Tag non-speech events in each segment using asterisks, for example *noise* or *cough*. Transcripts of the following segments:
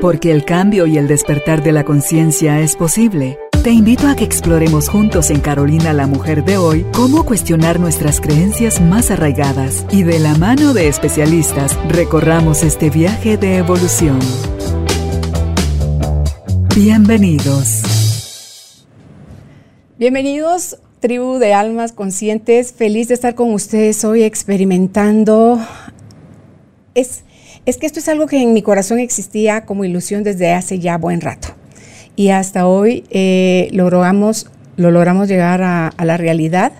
Porque el cambio y el despertar de la conciencia es posible. Te invito a que exploremos juntos en Carolina la Mujer de hoy cómo cuestionar nuestras creencias más arraigadas y de la mano de especialistas recorramos este viaje de evolución. Bienvenidos. Bienvenidos, tribu de almas conscientes. Feliz de estar con ustedes hoy experimentando. Es, es que esto es algo que en mi corazón existía como ilusión desde hace ya buen rato y hasta hoy eh, logramos, lo logramos llegar a, la realidad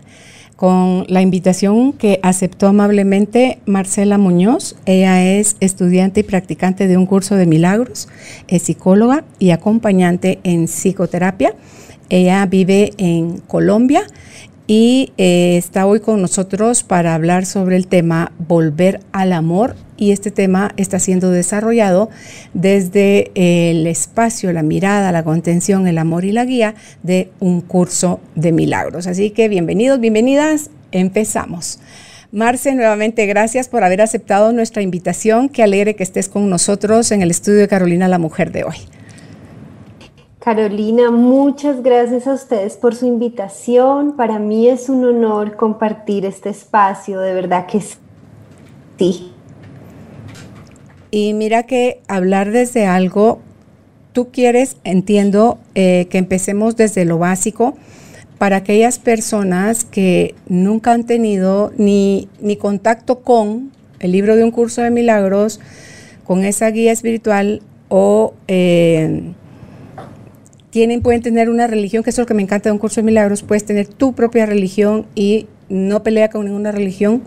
con la invitación que aceptó amablemente Marcela Muñoz. Ella es estudiante y practicante de un curso de milagros, es psicóloga y acompañante en psicoterapia. Ella vive en Colombia y eh, está hoy con nosotros para hablar sobre el tema volver al amor y este tema está siendo desarrollado desde el espacio, la mirada, la contención, el amor y la guía de un curso de milagros. Así que bienvenidos, bienvenidas, empezamos. Marce, nuevamente gracias por haber aceptado nuestra invitación. Qué alegre que estés con nosotros en el estudio de Carolina la Mujer de hoy. Carolina, muchas gracias a ustedes por su invitación. Para mí es un honor compartir este espacio, de verdad que sí. Y mira que hablar desde algo, tú quieres, entiendo, eh, que empecemos desde lo básico. Para aquellas personas que nunca han tenido ni, ni contacto con el libro de un curso de milagros, con esa guía espiritual o... Eh, tienen, pueden tener una religión, que es lo que me encanta de un curso de milagros, puedes tener tu propia religión y no pelea con ninguna religión,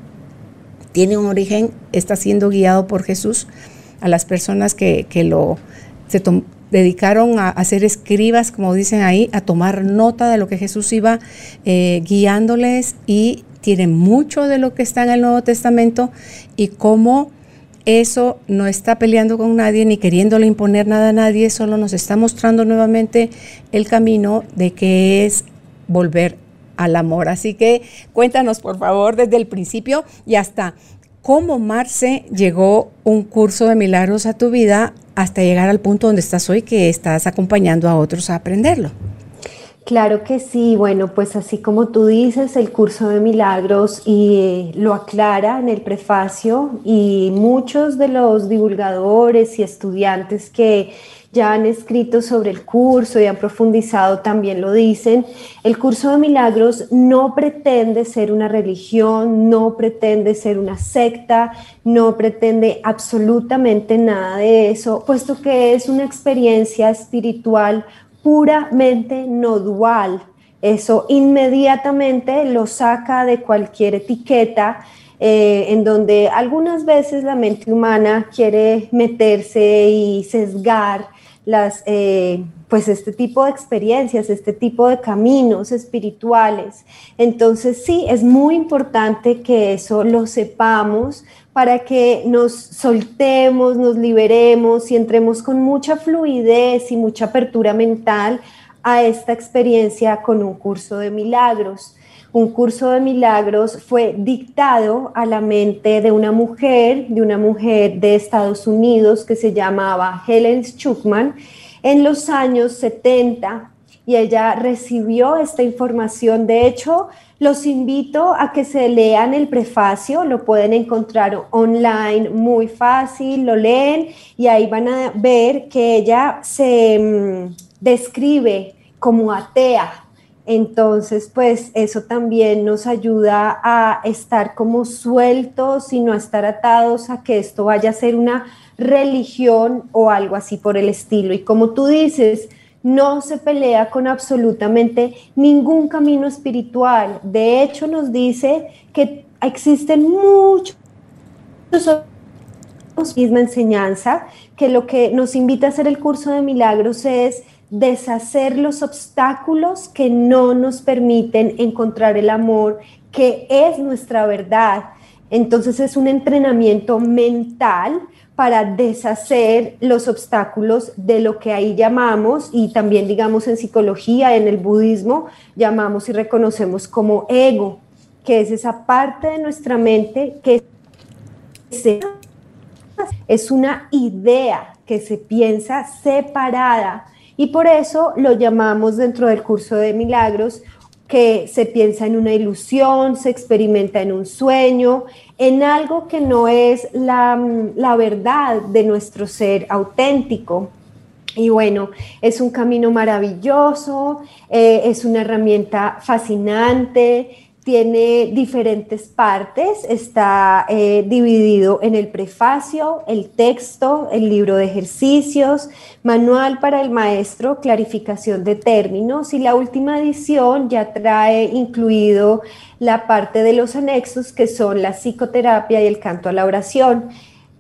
tiene un origen, está siendo guiado por Jesús a las personas que, lo se dedicaron a, a, ser escribas, como dicen ahí, a tomar nota de lo que Jesús iba eh, guiándoles y tiene mucho de lo que está en el Nuevo Testamento y cómo eso no está peleando con nadie ni queriéndole imponer nada a nadie, solo nos está mostrando nuevamente el camino de que es volver al amor. Así que cuéntanos, por favor, desde el principio y hasta cómo Marce llegó un curso de milagros a tu vida hasta llegar al punto donde estás hoy, que estás acompañando a otros a aprenderlo. Claro que sí, bueno, pues así como tú dices, el curso de milagros y eh, lo aclara en el prefacio y muchos de los divulgadores y estudiantes que ya han escrito sobre el curso y han profundizado también lo dicen. El curso de milagros no pretende ser una religión, no pretende ser una secta, no pretende absolutamente nada de eso, puesto que es una experiencia espiritual puramente no dual. Eso inmediatamente lo saca de cualquier etiqueta eh, en donde algunas veces la mente humana quiere meterse y sesgar las, eh, pues este tipo de experiencias, este tipo de caminos espirituales. Entonces sí, es muy importante que eso lo sepamos para que nos soltemos, nos liberemos y entremos con mucha fluidez y mucha apertura mental a esta experiencia con un curso de milagros. Un curso de milagros fue dictado a la mente de una mujer, de una mujer de Estados Unidos que se llamaba Helen Schuckman en los años 70 y ella recibió esta información. De hecho, los invito a que se lean el prefacio, lo pueden encontrar online muy fácil, lo leen y ahí van a ver que ella se mm, describe como atea. Entonces, pues eso también nos ayuda a estar como sueltos y no estar atados a que esto vaya a ser una religión o algo así por el estilo. Y como tú dices, no se pelea con absolutamente ningún camino espiritual. De hecho, nos dice que existen muchos misma enseñanza, que lo que nos invita a hacer el curso de milagros es deshacer los obstáculos que no nos permiten encontrar el amor, que es nuestra verdad. Entonces es un entrenamiento mental para deshacer los obstáculos de lo que ahí llamamos, y también digamos en psicología, en el budismo, llamamos y reconocemos como ego, que es esa parte de nuestra mente que se es una idea que se piensa separada y por eso lo llamamos dentro del curso de milagros que se piensa en una ilusión, se experimenta en un sueño, en algo que no es la, verdad de nuestro ser auténtico. Y bueno, es un camino maravilloso, eh, es una herramienta fascinante, tiene diferentes partes, está eh, dividido en el prefacio, el texto, el libro de ejercicios, manual para el maestro, clarificación de términos y la última edición ya trae incluido la parte de los anexos que son la psicoterapia y el canto a la oración.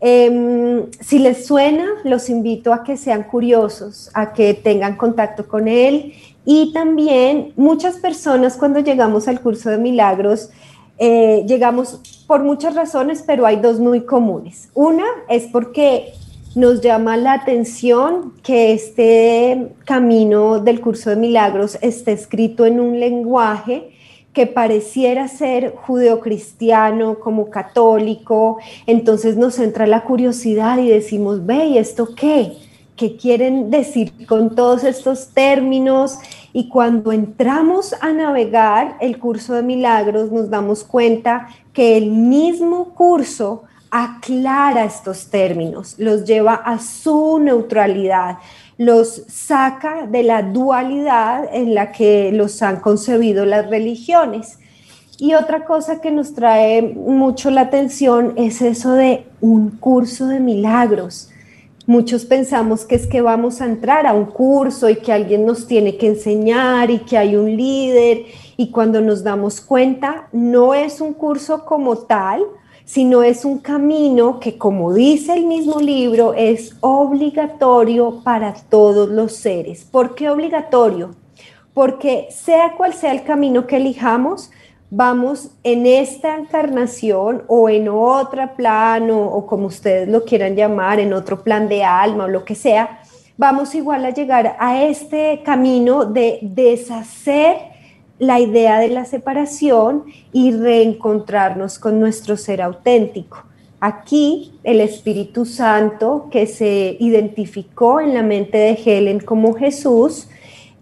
Em, si les suena, los invito a que sean curiosos, a que tengan contacto con él y también muchas personas cuando llegamos al curso de milagros, eh, llegamos por muchas razones, pero hay dos muy comunes. Una es porque nos llama la atención que este camino del curso de milagros esté escrito en un lenguaje que pareciera ser judeocristiano, como católico, entonces nos entra la curiosidad y decimos, ve, ¿y esto qué? Qué quieren decir con todos estos términos y cuando entramos a navegar el curso de milagros nos damos cuenta que el mismo curso aclara estos términos, los lleva a su neutralidad, los saca de la dualidad en la que los han concebido las religiones. Y otra cosa que nos trae mucho la atención es eso de un curso de milagros. Muchos pensamos que es que vamos a entrar a un curso y que alguien nos tiene que enseñar y que hay un líder y cuando nos damos cuenta no es un curso como tal, sino es un camino que como dice el mismo libro es obligatorio para todos los seres. ¿Por qué obligatorio? Porque sea cual sea el camino que elijamos, vamos en esta encarnación o en otro plano o como ustedes lo quieran llamar, en otro plan de alma o lo que sea, vamos igual a llegar a este camino de deshacer la idea de la separación y reencontrarnos con nuestro ser auténtico. Aquí el Espíritu Santo que se identificó en la mente de Helen como Jesús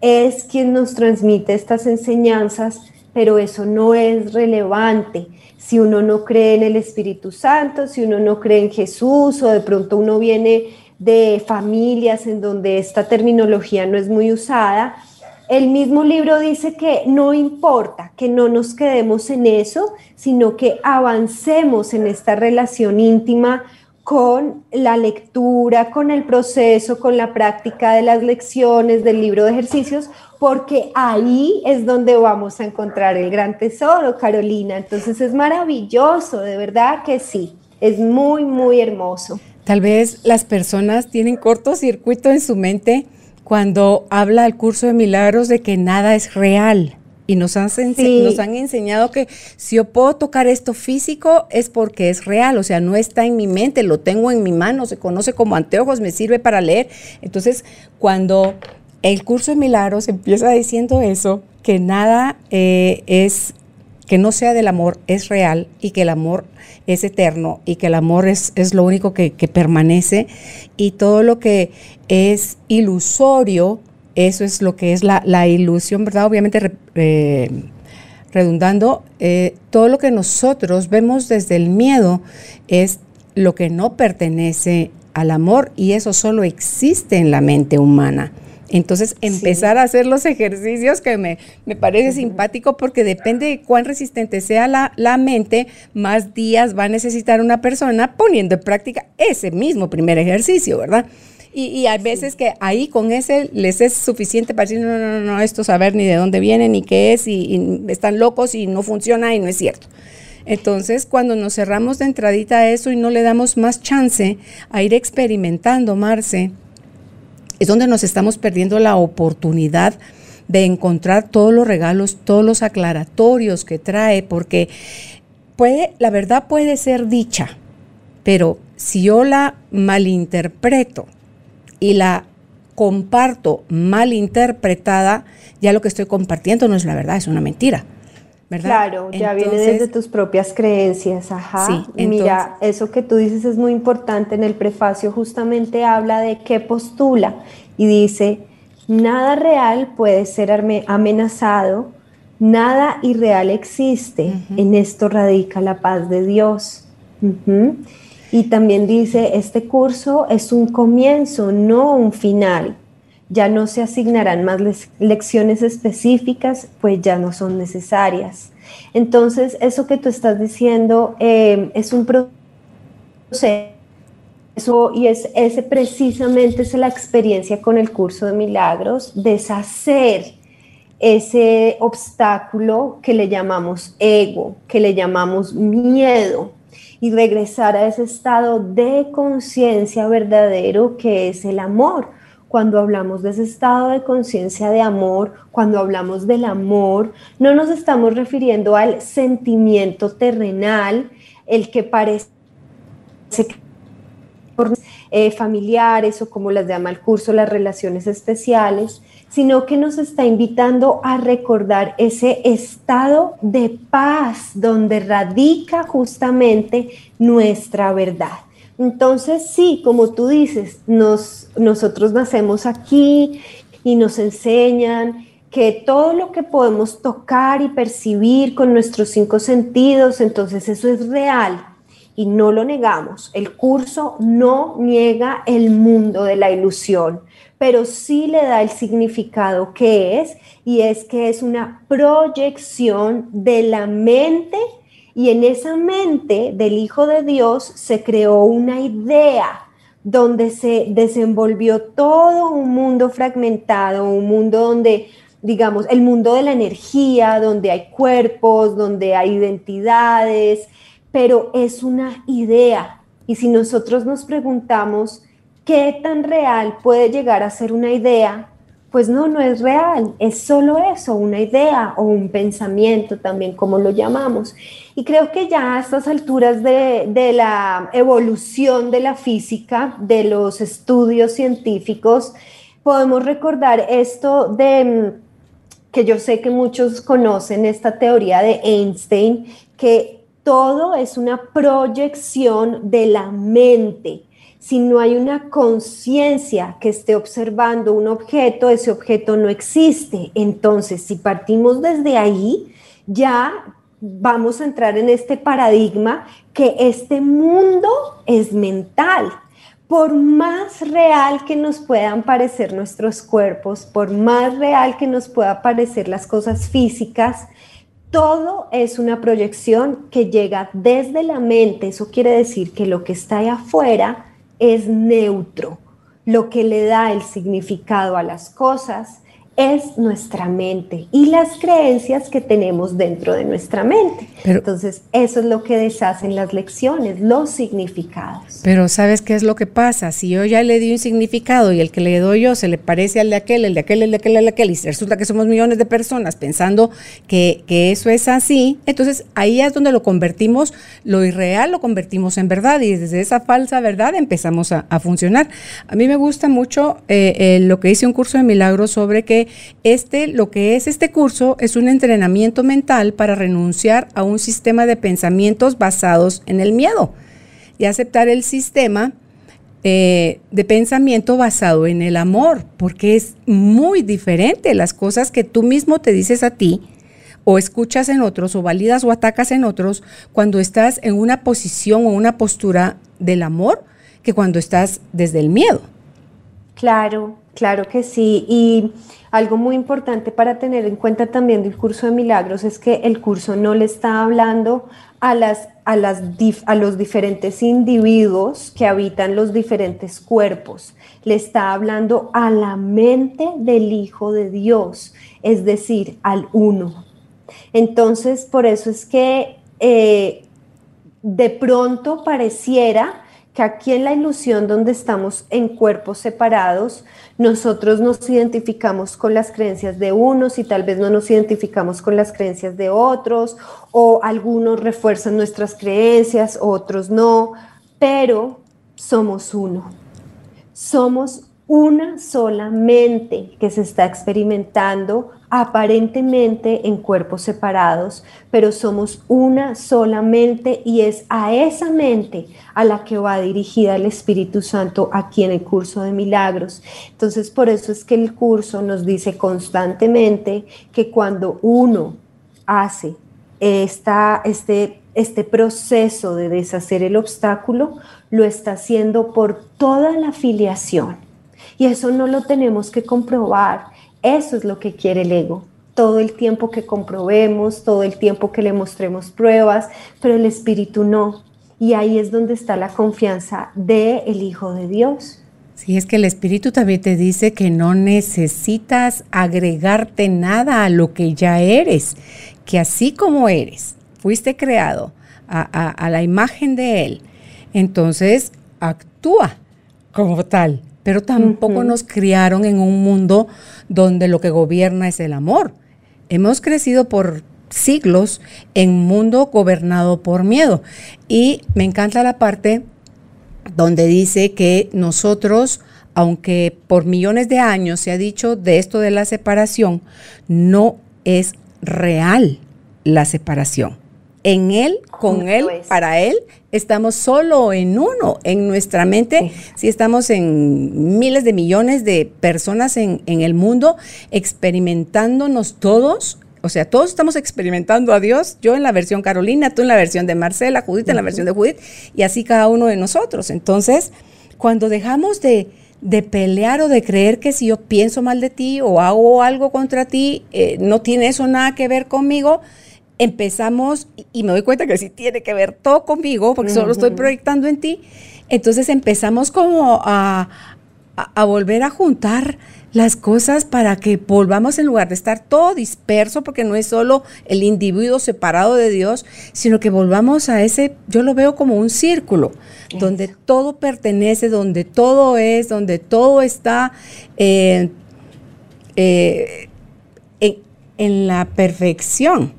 es quien nos transmite estas enseñanzas pero eso no es relevante. Si uno no cree en el Espíritu Santo, si uno no cree en Jesús o de pronto uno viene de familias en donde esta terminología no es muy usada, el mismo libro dice que no importa, que no nos quedemos en eso, sino que avancemos en esta relación íntima con la lectura, con el proceso, con la práctica de las lecciones del libro de ejercicios, porque ahí es donde vamos a encontrar el gran tesoro, Carolina. Entonces es maravilloso, de verdad que sí, es muy, muy hermoso. Tal vez las personas tienen cortocircuito en su mente cuando habla el curso de milagros de que nada es real. Y nos han, nos han enseñado que si yo puedo tocar esto físico es porque es real, o sea, no está en mi mente, lo tengo en mi mano, se conoce como anteojos, me sirve para leer. Entonces, cuando el curso de milagros empieza diciendo eso, que nada eh, es, que no sea del amor, es real y que el amor es eterno y que el amor es, es lo único que, permanece y todo lo que es ilusorio, eso es lo que es la, ilusión, ¿verdad? Obviamente eh, redundando, eh, todo lo que nosotros vemos desde el miedo es lo que no pertenece al amor y eso solo existe en la mente humana. Entonces, empezar a hacer los ejercicios que me, parece simpático porque depende de cuán resistente sea la, la, mente, más días va a necesitar una persona poniendo en práctica ese mismo primer ejercicio, ¿verdad? Y, y hay veces que ahí con ese les es suficiente para decir, no, no, no, no, esto saber ni de dónde viene, ni qué es, y, están locos y no funciona y no es cierto. Entonces, cuando nos cerramos de entradita a eso y no le damos más chance a ir experimentando, Marce, es donde nos estamos perdiendo la oportunidad de encontrar todos los regalos, todos los aclaratorios que trae, porque puede, la verdad puede ser dicha, pero si yo la malinterpreto y la comparto malinterpretada, ya lo que estoy compartiendo no es la verdad, es una mentira. ¿verdad? Claro, ya viene desde tus propias creencias, ajá. Sí, Mira, eso que tú dices es muy importante. En el prefacio justamente habla de qué postula y dice, nada real puede ser amenazado, nada irreal existe, en esto radica la paz de Dios. Y también dice, este curso es un comienzo, no un final ya no se asignarán más lecciones específicas, pues ya no son necesarias. Entonces, eso que tú estás diciendo eh, es un proceso y es ese precisamente es la experiencia con el curso de milagros, deshacer ese obstáculo que le llamamos ego, que le llamamos miedo y regresar a ese estado de conciencia verdadero que es el amor. Cuando hablamos de ese estado de conciencia de amor, cuando hablamos del amor, no nos estamos refiriendo al sentimiento terrenal, el que parece eh, familiares o como las llama el curso, las relaciones especiales, sino que nos está invitando a recordar ese estado de paz donde radica justamente nuestra verdad. Entonces, sí, como tú dices, nos, nosotros nacemos aquí y nos enseñan que todo lo que podemos tocar y percibir con nuestros cinco sentidos, entonces eso es real y no lo negamos. El curso no niega el mundo de la ilusión, pero sí le da el significado que es y es que es una proyección de la mente y en esa mente del Hijo de Dios se creó una idea donde se desenvolvió todo un mundo fragmentado, un mundo donde, digamos, el mundo de la energía, donde hay cuerpos, donde hay identidades, pero es una idea. Y si nosotros nos preguntamos qué tan real puede llegar a ser una idea, pues no, no es real, es solo eso, una idea o un pensamiento también, como lo llamamos. Y creo que ya a estas alturas de, la evolución de la física, de los estudios científicos, podemos recordar esto de mm, que yo sé que muchos conocen esta teoría de Einstein, que todo es una proyección de la mente si no hay una conciencia que esté observando un objeto, ese objeto no existe. Entonces, si partimos desde ahí, ya vamos a entrar en este paradigma que este mundo es mental. Por más real que nos puedan parecer nuestros cuerpos, por más real que nos puedan parecer las cosas físicas, todo es una proyección que llega desde la mente. Eso quiere decir que lo que está ahí afuera es neutro. Lo que le da el significado a las cosas es nuestra mente y las creencias que tenemos dentro de nuestra mente. Entonces, eso es lo que deshacen las lecciones, los significados. Pero ¿sabes qué es lo que pasa? Si yo ya le di un significado y el que le doy yo se le parece al de aquel, el de aquel, el de aquel, el de aquel, y resulta que somos millones de personas pensando que, eso es así, entonces ahí es donde lo convertimos, lo irreal lo convertimos en verdad y desde esa falsa verdad empezamos a, funcionar. A mí me gusta mucho eh, eh, lo que dice un curso de milagros sobre que este, lo que es este curso es un entrenamiento mental para renunciar a un sistema de pensamientos basados en el miedo y aceptar el sistema eh, de pensamiento basado en el amor, porque es muy diferente las cosas que tú mismo te dices a ti o escuchas en otros o validas o atacas en otros cuando estás en una posición o una postura del amor que cuando estás desde el miedo. Claro, claro que sí. Y algo muy importante para tener en cuenta también del curso de milagros es que el curso no le está hablando a, las, a, las a los diferentes individuos que habitan los diferentes cuerpos, le está hablando a la mente del Hijo de Dios, es decir, al uno. Entonces, por eso es que eh, de pronto pareciera que aquí en la ilusión donde estamos en cuerpos separados, nosotros nos identificamos con las creencias de unos y tal vez no nos identificamos con las creencias de otros, o algunos refuerzan nuestras creencias, otros no, pero somos uno. Somos una sola mente que se está experimentando aparentemente en cuerpos separados, pero somos una sola mente y es a esa mente a la que va dirigida el Espíritu Santo aquí en el curso de milagros. Entonces, por eso es que el curso nos dice constantemente que cuando uno hace esta, este, este proceso de deshacer el obstáculo, lo está haciendo por toda la filiación y eso no lo tenemos que comprobar. Eso es lo que quiere el ego. Todo el tiempo que comprobemos, todo el tiempo que le mostremos pruebas, pero el espíritu no. Y ahí es donde está la confianza del el Hijo de Dios. Sí, es que el Espíritu también te dice que no necesitas agregarte nada a lo que ya eres, que así como eres, fuiste creado a, a la imagen de Él, entonces actúa como tal pero tampoco nos criaron en un mundo donde lo que gobierna es el amor. Hemos crecido por siglos en un mundo gobernado por miedo. Y me encanta la parte donde dice que nosotros, aunque por millones de años se ha dicho de esto de la separación, no es real la separación en Él, con Él, para Él, estamos solo en uno, en nuestra mente. Si estamos en miles de millones de personas en, el mundo, experimentándonos todos. O sea, todos estamos experimentando a Dios, yo en la versión Carolina, tú en la versión de Marcela, Judith en la versión de Judith, y así cada uno de nosotros. Entonces, cuando dejamos de, pelear o de creer que si yo pienso mal de ti o hago algo contra ti, eh, no tiene eso nada que ver conmigo, empezamos, y me doy cuenta que sí tiene que ver todo conmigo, porque solo estoy proyectando en ti, entonces empezamos como a, a, volver a juntar las cosas para que volvamos en lugar de estar todo disperso, porque no es solo el individuo separado de Dios, sino que volvamos a ese, yo lo veo como un círculo, donde todo pertenece, donde todo es, donde todo está eh, eh, en la perfección.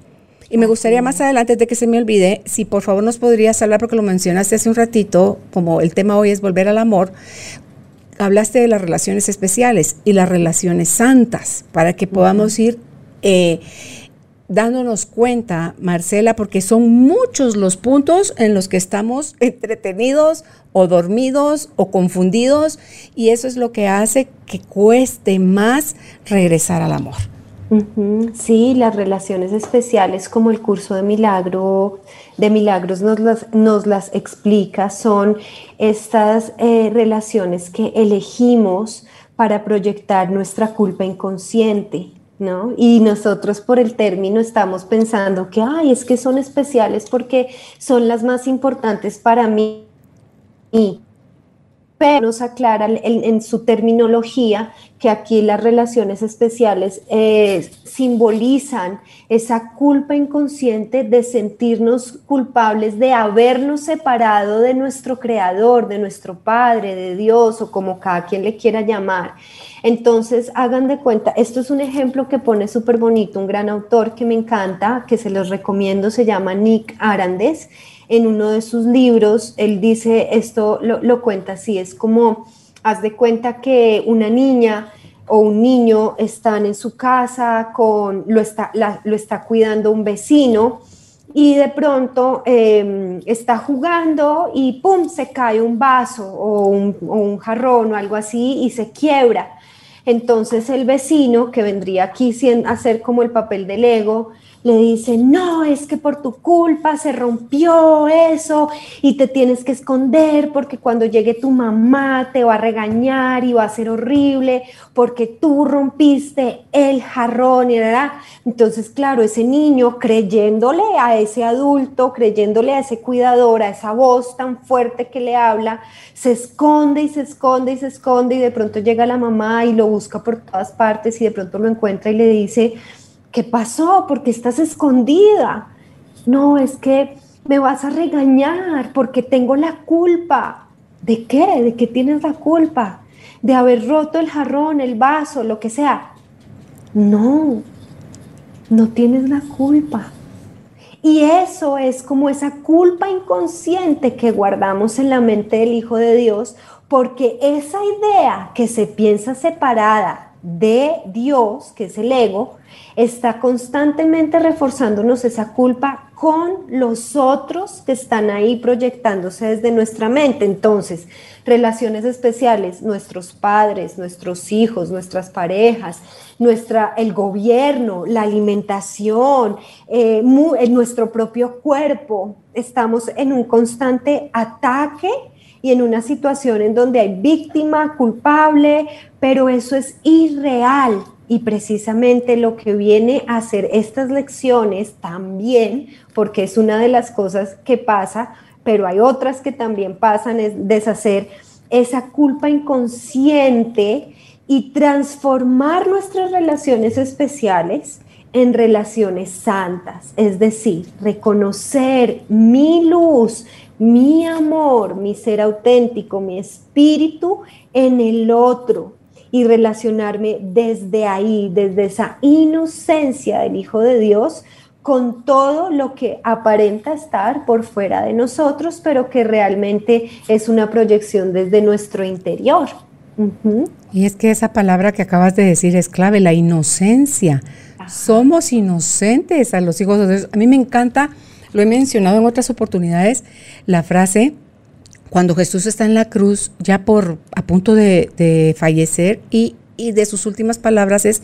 Y me gustaría más adelante, de que se me olvide, si por favor nos podrías hablar, porque lo mencionaste hace un ratito, como el tema hoy es volver al amor, hablaste de las relaciones especiales y las relaciones santas, para que podamos ir eh, dándonos cuenta, Marcela, porque son muchos los puntos en los que estamos entretenidos o dormidos o confundidos, y eso es lo que hace que cueste más regresar al amor. Sí, las relaciones especiales como el curso de milagro de milagros nos las, nos las explica, son estas eh, relaciones que elegimos para proyectar nuestra culpa inconsciente, ¿no? Y nosotros por el término estamos pensando que, ay, es que son especiales porque son las más importantes para mí nos aclara en, su terminología que aquí las relaciones especiales eh, simbolizan esa culpa inconsciente de sentirnos culpables de habernos separado de nuestro creador, de nuestro Padre, de Dios o como cada quien le quiera llamar. Entonces, hagan de cuenta, esto es un ejemplo que pone súper bonito, un gran autor que me encanta, que se los recomiendo, se llama Nick Arandes en uno de sus libros, él dice, esto lo, cuenta así, es como, haz de cuenta que una niña o un niño están en su casa, con, lo, está, lo está cuidando un vecino y de pronto em, está jugando y ¡pum! se cae un vaso o un, o un jarrón o algo así y se quiebra. Entonces el vecino, que vendría aquí a ser como el papel del ego, le dice, no, es que por tu culpa se rompió eso y te tienes que esconder porque cuando llegue tu mamá te va a regañar y va a ser horrible porque tú rompiste el jarrón y verdad. Entonces, claro, ese niño creyéndole a ese adulto, creyéndole a ese cuidador, a esa voz tan fuerte que le habla, se esconde y se esconde y se esconde y de pronto llega la mamá y lo busca por todas partes y de pronto lo encuentra y le dice, ¿qué pasó? ¿Por qué estás escondida? No, es que me vas a regañar porque tengo la culpa. ¿De qué? ¿De qué tienes la culpa? De haber roto el jarrón, el vaso, lo que sea. No, no tienes la culpa. Y eso es como esa culpa inconsciente que guardamos en la mente del Hijo de Dios porque esa idea que se piensa separada de Dios, que es el ego, está constantemente reforzándonos esa culpa con los otros que están ahí proyectándose desde nuestra mente. Entonces, relaciones especiales, nuestros padres, nuestros hijos, nuestras parejas, nuestra, el gobierno, la alimentación, eh, en nuestro propio cuerpo. Estamos en un constante ataque y en una situación en donde hay víctima, culpable, pero eso es irreal. Y precisamente lo que viene a hacer estas lecciones también, porque es una de las cosas que pasa, pero hay otras que también pasan, es deshacer esa culpa inconsciente y transformar nuestras relaciones especiales en relaciones santas, es decir, reconocer mi luz, mi amor, mi ser auténtico, mi espíritu en el otro y relacionarme desde ahí, desde esa inocencia del Hijo de Dios, con todo lo que aparenta estar por fuera de nosotros, pero que realmente es una proyección desde nuestro interior. Y es que esa palabra que acabas de decir es clave, la inocencia. Somos inocentes a los hijos de Dios. A mí me encanta, lo he mencionado en otras oportunidades, la frase cuando Jesús está en la cruz, ya por a punto de, fallecer, y, y de sus últimas palabras es,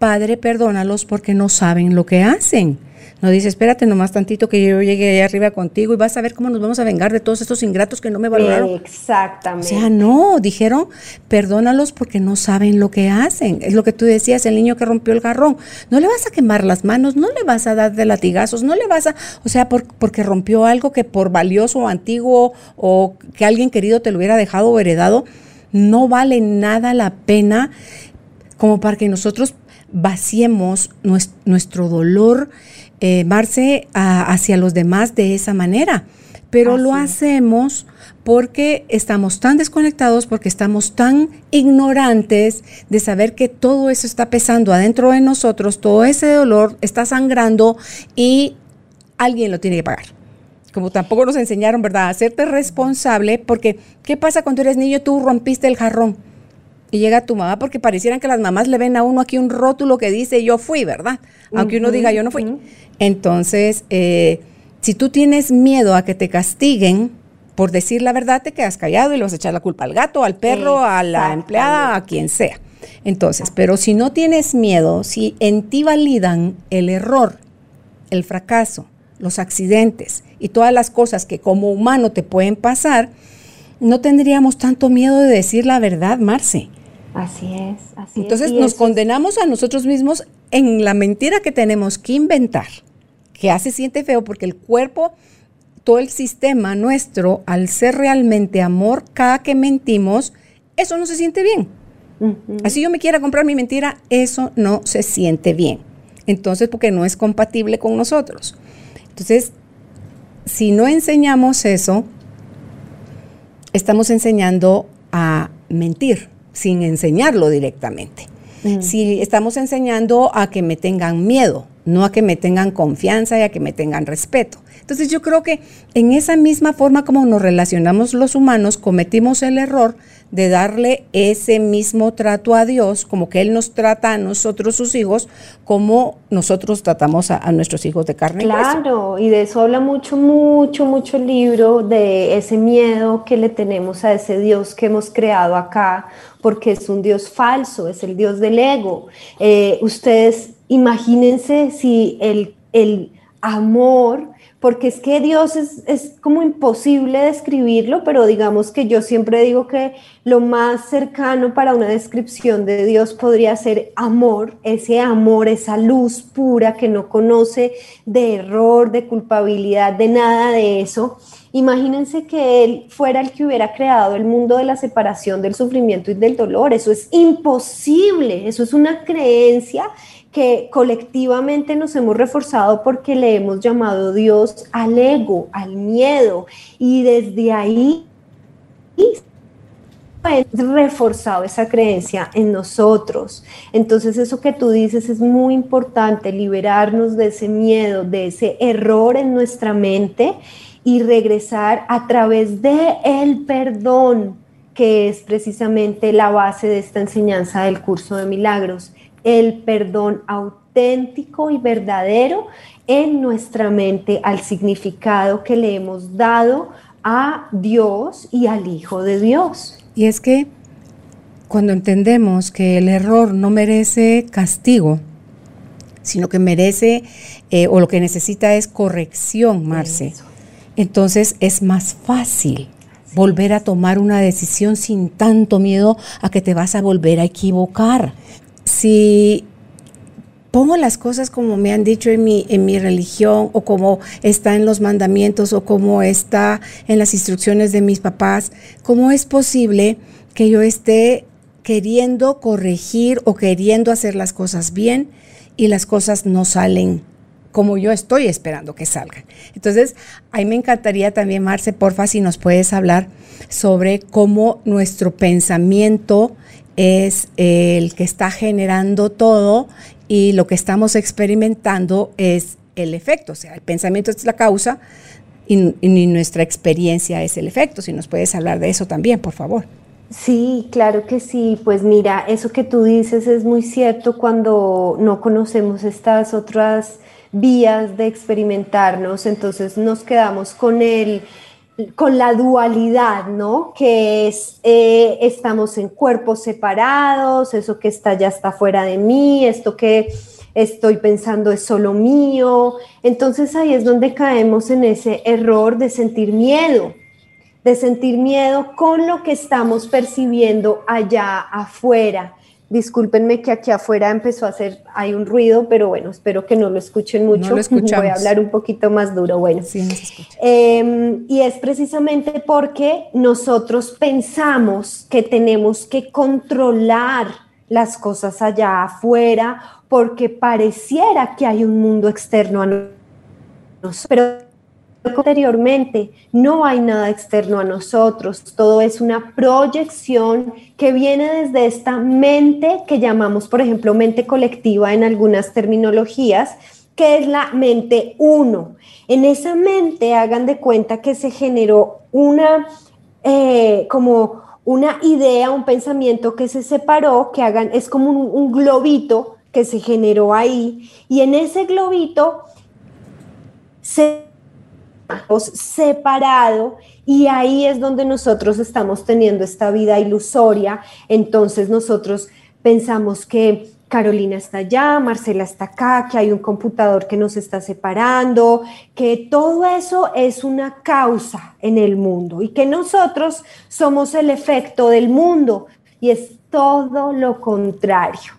Padre, perdónalos porque no saben lo que hacen. No dice, espérate nomás tantito que yo llegue allá arriba contigo y vas a ver cómo nos vamos a vengar de todos estos ingratos que no me valoraron. Exactamente. O sea, no, dijeron, perdónalos porque no saben lo que hacen. Es lo que tú decías, el niño que rompió el garrón. No le vas a quemar las manos, no le vas a dar de latigazos, no le vas a, o sea, porque rompió algo que por valioso o antiguo o que alguien querido te lo hubiera dejado o heredado, no vale nada la pena como para que nosotros vaciemos nuestro dolor eh, Marce, hacia los demás de esa manera. Pero lo hacemos porque estamos tan desconectados, porque estamos tan ignorantes de saber que todo eso está pesando adentro de nosotros, todo ese dolor está sangrando y alguien lo tiene que pagar. Como tampoco nos enseñaron, ¿verdad?, a hacerte responsable, porque ¿qué pasa cuando eres niño? Tú rompiste el jarrón y llega tu mamá porque parecieran que las mamás le ven a uno aquí un rótulo que dice yo fui, ¿verdad? Aunque uno diga yo no fui. Entonces, eh, si tú tienes miedo a que te castiguen por decir la verdad, te quedas callado y le vas a echar la culpa al gato, al perro, a la empleada, a quien sea. Entonces, pero si no tienes miedo, si en ti validan el error, el fracaso, los accidentes y todas las cosas que como humano te pueden pasar, no tendríamos tanto miedo de decir la verdad, Marce. Así es, así Entonces nos condenamos a nosotros mismos en la mentira que tenemos que inventar, que hace siente feo porque el cuerpo, todo el sistema nuestro, al ser realmente amor, cada que mentimos, eso no se siente bien. Así yo me quiera comprar mi mentira, eso no se siente bien. Entonces, porque no es compatible con nosotros. Entonces, si no enseñamos eso, estamos enseñando a mentir sin enseñarlo directamente. Si estamos enseñando a que me tengan miedo, no a que me tengan confianza y a que me tengan respeto. Entonces yo creo que en esa misma forma como nos relacionamos los humanos, cometimos el error de darle ese mismo trato a Dios, como que Él nos trata a nosotros, sus hijos, como nosotros tratamos a, nuestros hijos de carne claro, y de eso habla mucho, mucho, mucho el libro, de ese miedo que le tenemos a ese Dios que hemos creado acá, porque es un Dios falso, es el Dios del ego. Eh, ustedes imagínense si el, el amor porque es que Dios es, como imposible describirlo, pero digamos que yo siempre digo que lo más cercano para una descripción de Dios podría ser amor, ese amor, esa luz pura que no conoce de error, de culpabilidad, de nada de eso. Imagínense que Él fuera el que hubiera creado el mundo de la separación, del sufrimiento y del dolor. Eso es imposible, eso es una creencia que colectivamente nos hemos reforzado porque le hemos llamado Dios al ego, al miedo, y desde ahí reforzado esa creencia en nosotros. Entonces eso que tú dices es muy importante, liberarnos de ese miedo, de ese error en nuestra mente y regresar a través de el perdón que es precisamente la base de esta enseñanza del curso de milagros, el perdón auténtico y verdadero en nuestra mente al significado que le hemos dado a Dios y al Hijo de Dios. Y es que cuando entendemos que el error no merece castigo, sino que merece eh, o lo que necesita es corrección, Marce, entonces es más fácil volver a tomar una decisión sin tanto miedo a que te vas a volver a equivocar. Si pongo las cosas como me han dicho en mi, en mi religión o como está en los mandamientos o como está en las instrucciones de mis papás, ¿cómo es posible que yo esté queriendo corregir o queriendo hacer las cosas bien y las cosas no salen como yo estoy esperando que salgan. Entonces, ahí me encantaría también, Marce, porfa, si nos puedes hablar sobre cómo nuestro pensamiento es el que está generando todo y lo que estamos experimentando es el efecto. O sea, el pensamiento es la causa y, nuestra experiencia es el efecto. Si nos puedes hablar de eso también, por favor. Sí, claro que sí. Pues mira, eso que tú dices es muy cierto cuando no conocemos estas otras vías de experimentarnos, entonces nos quedamos con el con la dualidad, ¿no? Que es, eh, estamos en cuerpos separados, eso que está ya está fuera de mí, esto que estoy pensando es solo mío. Entonces ahí es donde caemos en ese error de sentir miedo, de sentir miedo con lo que estamos percibiendo allá afuera. Discúlpenme que aquí afuera empezó a hacer, hay un ruido, pero bueno, espero que no lo escuchen mucho. No *laughs* Voy a hablar un poquito más duro, bueno. eh, y es precisamente porque nosotros pensamos que tenemos que controlar las cosas allá afuera porque pareciera que hay un mundo externo a nosotros. Pero anteriormente, no hay nada externo a nosotros, todo es una proyección que viene desde esta mente que llamamos, por ejemplo, mente colectiva en algunas terminologías, que es la mente uno. En esa mente hagan de cuenta que se generó una, eh, como una idea, un pensamiento que se separó, que hagan, es como un, un globito que se generó ahí, y en ese globito se separado y ahí es donde nosotros estamos teniendo esta vida ilusoria. Entonces nosotros pensamos que Carolina está allá, Marcela está acá, que hay un computador que nos está separando, que todo eso es una causa en el mundo y que nosotros somos el efecto del mundo y es todo lo contrario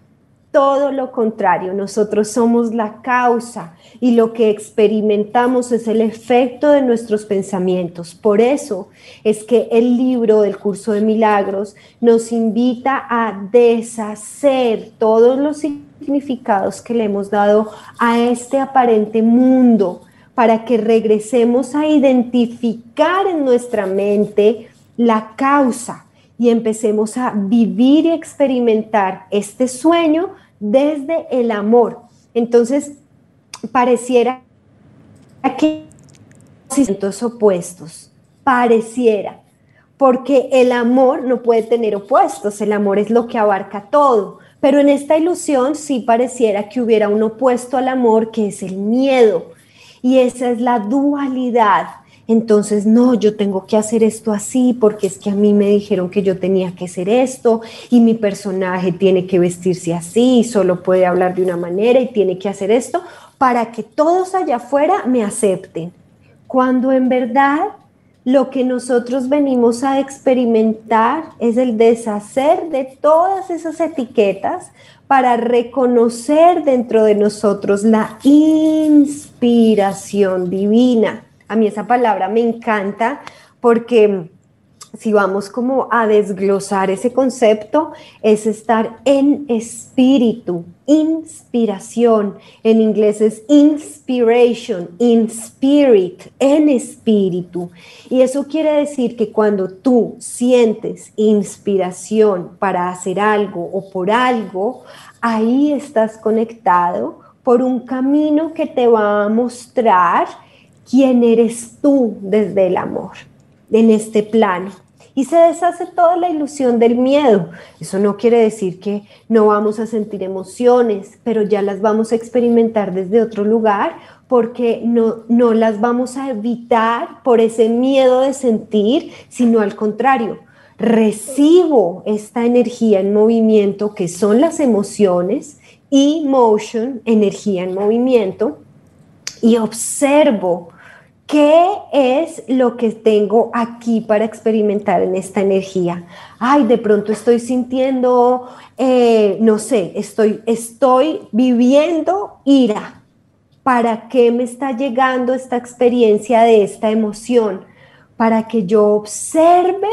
todo lo contrario, nosotros somos la causa y lo que experimentamos es el efecto de nuestros pensamientos. Por eso es que el libro del curso de milagros nos invita a deshacer todos los significados que le hemos dado a este aparente mundo para que regresemos a identificar en nuestra mente la causa y empecemos a vivir y experimentar este sueño desde el amor. Entonces, pareciera que sentimientos opuestos, pareciera, porque el amor no puede tener opuestos, el amor es lo que abarca todo, pero en esta ilusión sí pareciera que hubiera un opuesto al amor que es el miedo, y esa es la dualidad entonces, no, yo tengo que hacer esto así porque es que a mí me dijeron que yo tenía que hacer esto y mi personaje tiene que vestirse así, solo puede hablar de una manera y tiene que hacer esto para que todos allá afuera me acepten. Cuando en verdad lo que nosotros venimos a experimentar es el deshacer de todas esas etiquetas para reconocer dentro de nosotros la inspiración divina a mí esa palabra me encanta porque si vamos como a desglosar ese concepto, es estar en espíritu, inspiración. En inglés es inspiration, in spirit, en espíritu. Y eso quiere decir que cuando tú sientes inspiración para hacer algo o por algo, ahí estás conectado por un camino que te va a mostrar quién eres tú desde el amor en este plano. y se deshace toda la ilusión del miedo. Eso no quiere decir que no vamos a sentir emociones, pero ya las vamos a experimentar desde otro lugar porque no, no las vamos a evitar por ese miedo de sentir, sino al contrario, recibo esta energía en movimiento que son las emociones y motion, energía en movimiento, y observo qué es lo que tengo aquí para experimentar en esta energía. Ay, de pronto estoy sintiendo, eh, no sé, estoy, estoy viviendo ira ¿Para qué me está llegando esta experiencia de esta emoción? Para que yo observe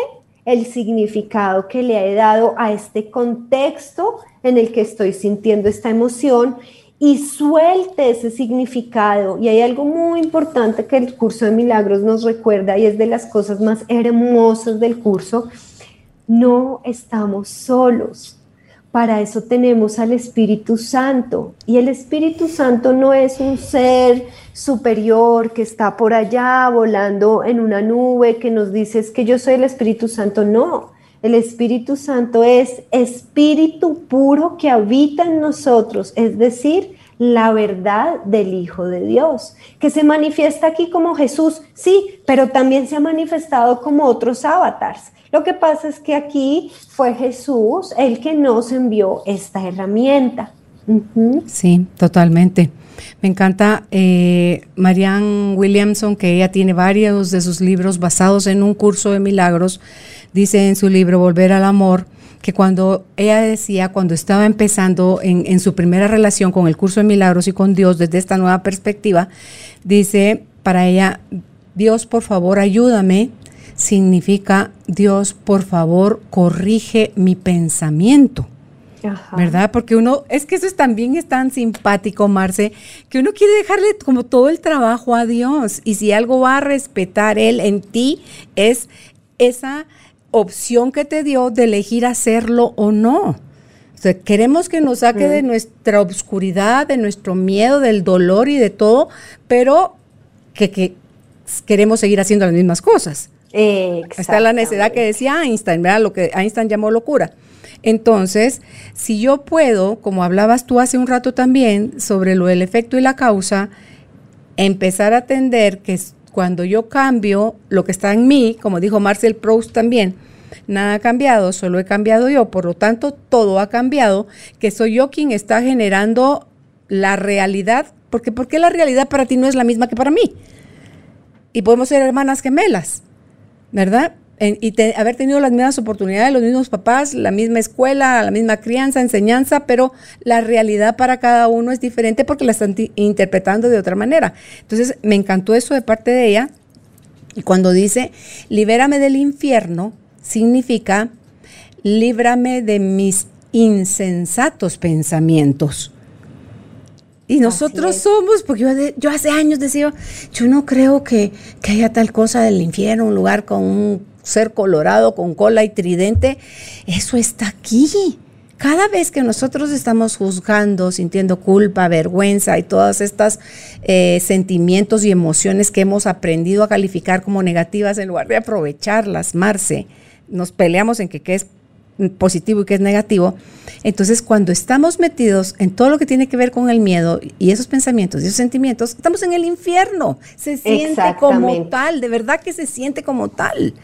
el significado que le he dado a este contexto en el que estoy sintiendo esta emoción y suelte ese significado. Y hay algo muy importante que el curso de milagros nos recuerda y es de las cosas más hermosas del curso. No estamos solos. Para eso tenemos al Espíritu Santo. Y el Espíritu Santo no es un ser superior que está por allá volando en una nube que nos dice que yo soy el Espíritu Santo. No, el Espíritu Santo es espíritu puro que habita en nosotros, es decir, la verdad del Hijo de Dios, que se manifiesta aquí como Jesús, sí, pero también se ha manifestado como otros avatars. Lo que pasa es que aquí fue Jesús el que nos envió esta herramienta. Sí, totalmente. Me encanta eh, Marianne Williamson, que ella tiene varios de sus libros basados en un curso de milagros. Dice en su libro Volver al Amor que cuando ella decía, cuando estaba empezando en, en su primera relación con el curso de milagros y con Dios desde esta nueva perspectiva, dice para ella, Dios, por favor, ayúdame significa Dios, por favor, corrige mi pensamiento. ¿Verdad? Porque uno, es que eso es, también es tan simpático, Marce, que uno quiere dejarle como todo el trabajo a Dios. Y si algo va a respetar Él en ti, es esa opción que te dio de elegir hacerlo o no. queremos que nos saque de nuestra obscuridad, de nuestro miedo, del dolor y de todo, pero que, que queremos seguir haciendo las mismas cosas. Está la necesidad que decía Einstein, ¿verdad? Lo que Einstein llamó locura. Entonces, si yo puedo, como hablabas tú hace un rato también, sobre lo del efecto y la causa, empezar a atender que cuando yo cambio lo que está en mí, como dijo Marcel Proust también, nada ha cambiado, solo he cambiado yo, por lo tanto todo ha cambiado, que soy yo quien está generando la realidad, porque ¿por qué la realidad para ti no es la misma que para mí? Y podemos ser hermanas gemelas. ¿verdad? Y haber tenido las mismas oportunidades, los mismos papás, la misma escuela, la misma crianza, enseñanza, pero la realidad para cada uno es diferente porque la están interpretando de otra manera. Entonces, me encantó eso de parte de ella. Y cuando dice, libérame del infierno, significa, líbrame de mis insensatos pensamientos. Y nosotros somos, porque yo, yo, hace años decía, yo no creo que, que, haya tal cosa del infierno, un lugar con un ser colorado, con cola y tridente. Eso está aquí. Cada vez que nosotros estamos juzgando, sintiendo culpa, vergüenza y todos estos eh, sentimientos y emociones que hemos aprendido a calificar como negativas, en lugar de aprovecharlas, Marce, nos peleamos en que qué es positivo y que es negativo. Entonces, cuando estamos metidos en todo lo que tiene que ver con el miedo y esos pensamientos y esos sentimientos, estamos en el infierno. Se siente como tal, de verdad que se siente como tal.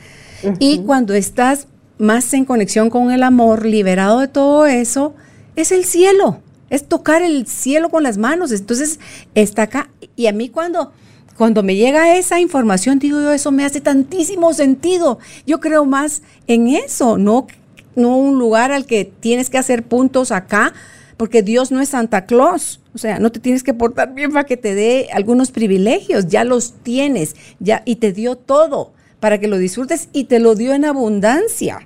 Y cuando estás más en conexión con el amor, liberado de todo eso, es el cielo. Es tocar el cielo con las manos. Entonces, está acá. Y a mí cuando cuando me llega esa información, digo yo, eso me hace tantísimo sentido. Yo creo más en eso, no no un lugar al que tienes que hacer puntos acá, porque Dios no es Santa Claus. O sea, no te tienes que portar bien para que te dé algunos privilegios, ya los tienes, ya y te dio todo para que lo disfrutes y te lo dio en abundancia.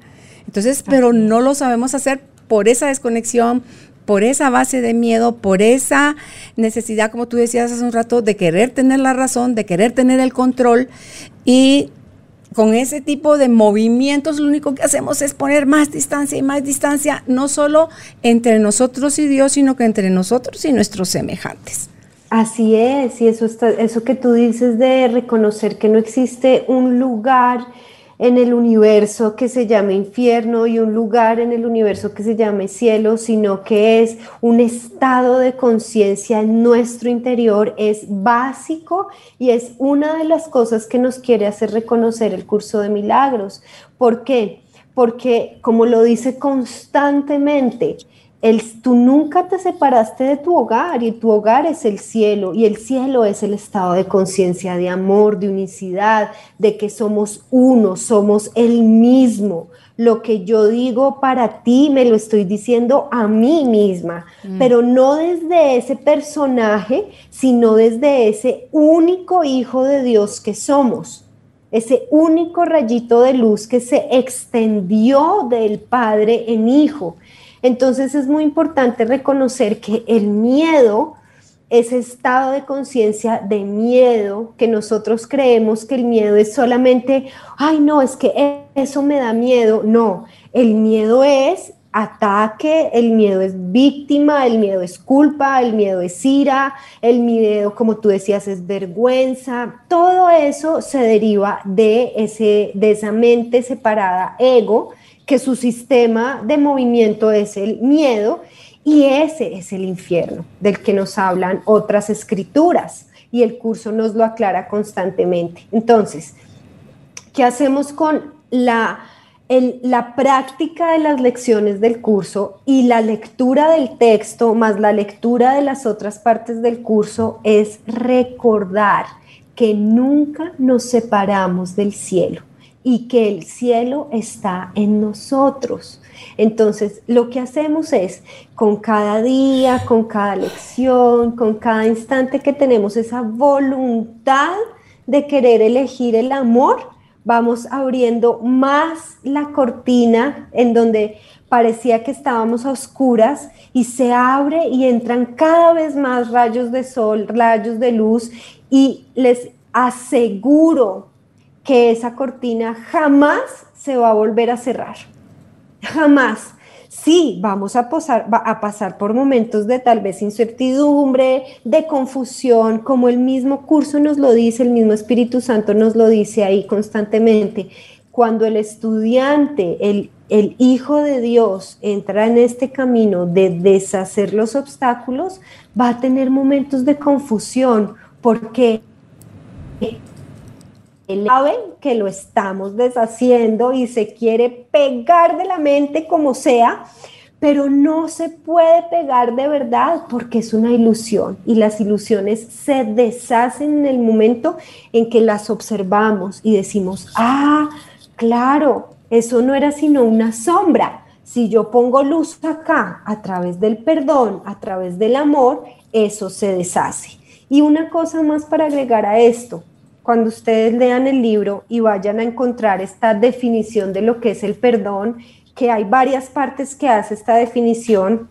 Entonces, pero no lo sabemos hacer por esa desconexión, por esa base de miedo, por esa necesidad, como tú decías hace un rato, de querer tener la razón, de querer tener el control y con ese tipo de movimientos lo único que hacemos es poner más distancia y más distancia, no solo entre nosotros y Dios, sino que entre nosotros y nuestros semejantes. Así es, y eso, está, eso que tú dices de reconocer que no existe un lugar en el universo que se llame infierno y un lugar en el universo que se llame cielo, sino que es un estado de conciencia en nuestro interior, es básico y es una de las cosas que nos quiere hacer reconocer el curso de milagros. ¿Por qué? Porque, como lo dice constantemente, tú nunca te separaste de tu hogar y tu hogar es el cielo y el cielo es el estado de conciencia, de amor, de unicidad, de que somos uno, somos el mismo. Lo que yo digo para ti me lo estoy diciendo a mí misma, mm. pero no desde ese personaje, sino desde ese único hijo de Dios que somos ese único rayito de luz que se extendió del Padre en Hijo. Entonces es muy importante reconocer que el miedo, ese estado de conciencia de miedo, que nosotros creemos que el miedo es solamente, ay no, es que eso me da miedo. No, el miedo es ataque, el miedo es víctima, el miedo es culpa, el miedo es ira, el miedo, como tú decías, es vergüenza. Todo eso se deriva de, ese, de esa mente separada, ego, que su sistema de movimiento es el miedo y ese es el infierno del que nos hablan otras escrituras y el curso nos lo aclara constantemente. Entonces, ¿qué hacemos con la, la práctica de las lecciones del curso y la lectura del texto más la lectura de las otras partes del curso? Es recordar que nunca nos separamos del cielo y que el cielo está en nosotros. Entonces, lo que hacemos es, con cada día, con cada lección, con cada instante que tenemos esa voluntad de querer elegir el amor, vamos abriendo más la cortina en donde parecía que estábamos a oscuras y se abre y entran cada vez más rayos de sol, rayos de luz y les aseguro que esa cortina jamás se va a volver a cerrar. Jamás. Sí, vamos a, pasar por momentos de tal vez incertidumbre, de confusión, como el mismo curso nos lo dice, el mismo Espíritu Santo nos lo dice ahí constantemente. Cuando el estudiante, el, el Hijo de Dios entra en este camino de deshacer los obstáculos, va a tener momentos de confusión. porque él sabe que lo estamos deshaciendo y se quiere pegar de la mente como sea, pero no se puede pegar de verdad porque es una ilusión y las ilusiones se deshacen en el momento en que las observamos y decimos, ah, claro, eso no era sino una sombra. Si yo pongo luz acá a través del perdón, a través del amor, eso se deshace. Y una cosa más para agregar a esto, cuando ustedes lean el libro y vayan a encontrar esta definición de lo que es el perdón, que hay varias partes que hace esta definición,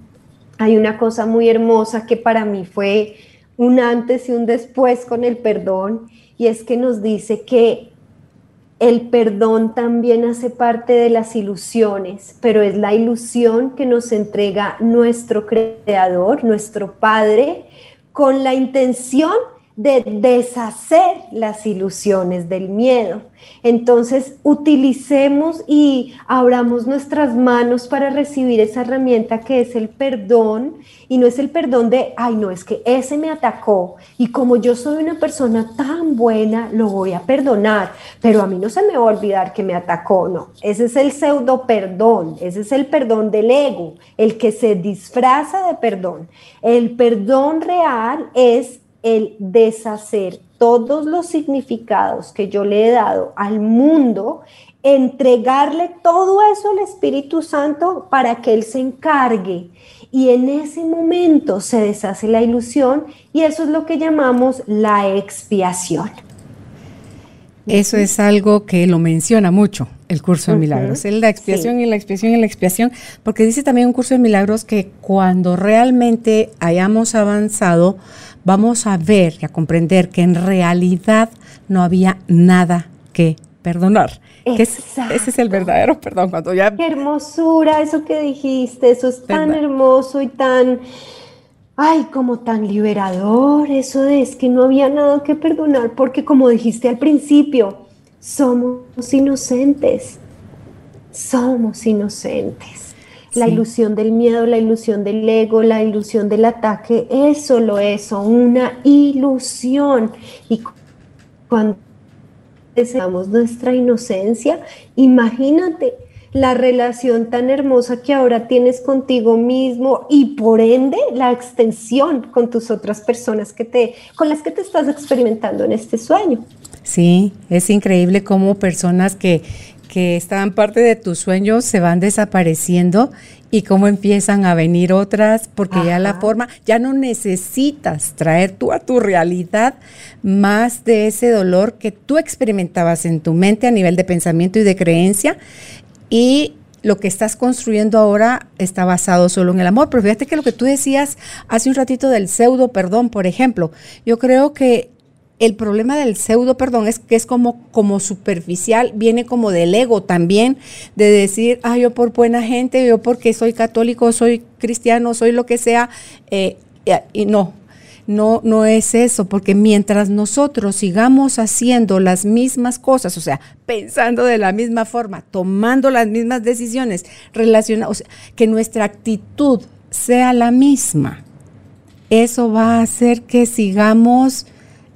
hay una cosa muy hermosa que para mí fue un antes y un después con el perdón, y es que nos dice que el perdón también hace parte de las ilusiones, pero es la ilusión que nos entrega nuestro creador, nuestro Padre, con la intención de deshacer las ilusiones del miedo. Entonces, utilicemos y abramos nuestras manos para recibir esa herramienta que es el perdón y no es el perdón de, ay, no, es que ese me atacó y como yo soy una persona tan buena, lo voy a perdonar, pero a mí no se me va a olvidar que me atacó, no, ese es el pseudo perdón, ese es el perdón del ego, el que se disfraza de perdón. El perdón real es el deshacer todos los significados que yo le he dado al mundo, entregarle todo eso al Espíritu Santo para que Él se encargue. Y en ese momento se deshace la ilusión y eso es lo que llamamos la expiación. Eso es algo que lo menciona mucho el curso de milagros, es la expiación y la expiación y la expiación, porque dice también un curso de milagros que cuando realmente hayamos avanzado, vamos a ver y a comprender que en realidad no había nada que perdonar. ese es el verdadero perdón. Cuando ya... Qué hermosura eso que dijiste, eso es tan hermoso y tan, ay, como tan liberador, eso de es que no había nada que perdonar, porque como dijiste al principio, somos inocentes, somos inocentes. La ilusión del miedo, la ilusión del ego, la ilusión del ataque es solo eso, una ilusión. Y cuando deseamos nuestra inocencia, imagínate la relación tan hermosa que ahora tienes contigo mismo y por ende la extensión con tus otras personas que te, con las que te estás experimentando en este sueño. Sí, es increíble cómo personas que, que estaban parte de tu sueño se van desapareciendo y cómo empiezan a venir otras, porque ya la forma, ya no necesitas traer tú a tu realidad más de ese dolor que tú experimentabas en tu mente a nivel de pensamiento y de creencia y lo que estás construyendo ahora está basado solo en el amor. Pero fíjate que lo que tú decías hace un ratito del pseudo perdón, por ejemplo, yo creo que el problema del pseudo perdón es que es como, superficial, viene como del ego también, de decir, ah, yo por buena gente, yo porque soy católico, soy cristiano, soy lo que sea, eh, y no, no, no es eso, porque mientras nosotros sigamos haciendo las mismas cosas, o sea, pensando de la misma forma, tomando las mismas decisiones, relacionadas, que nuestra actitud sea la misma, eso va a hacer que sigamos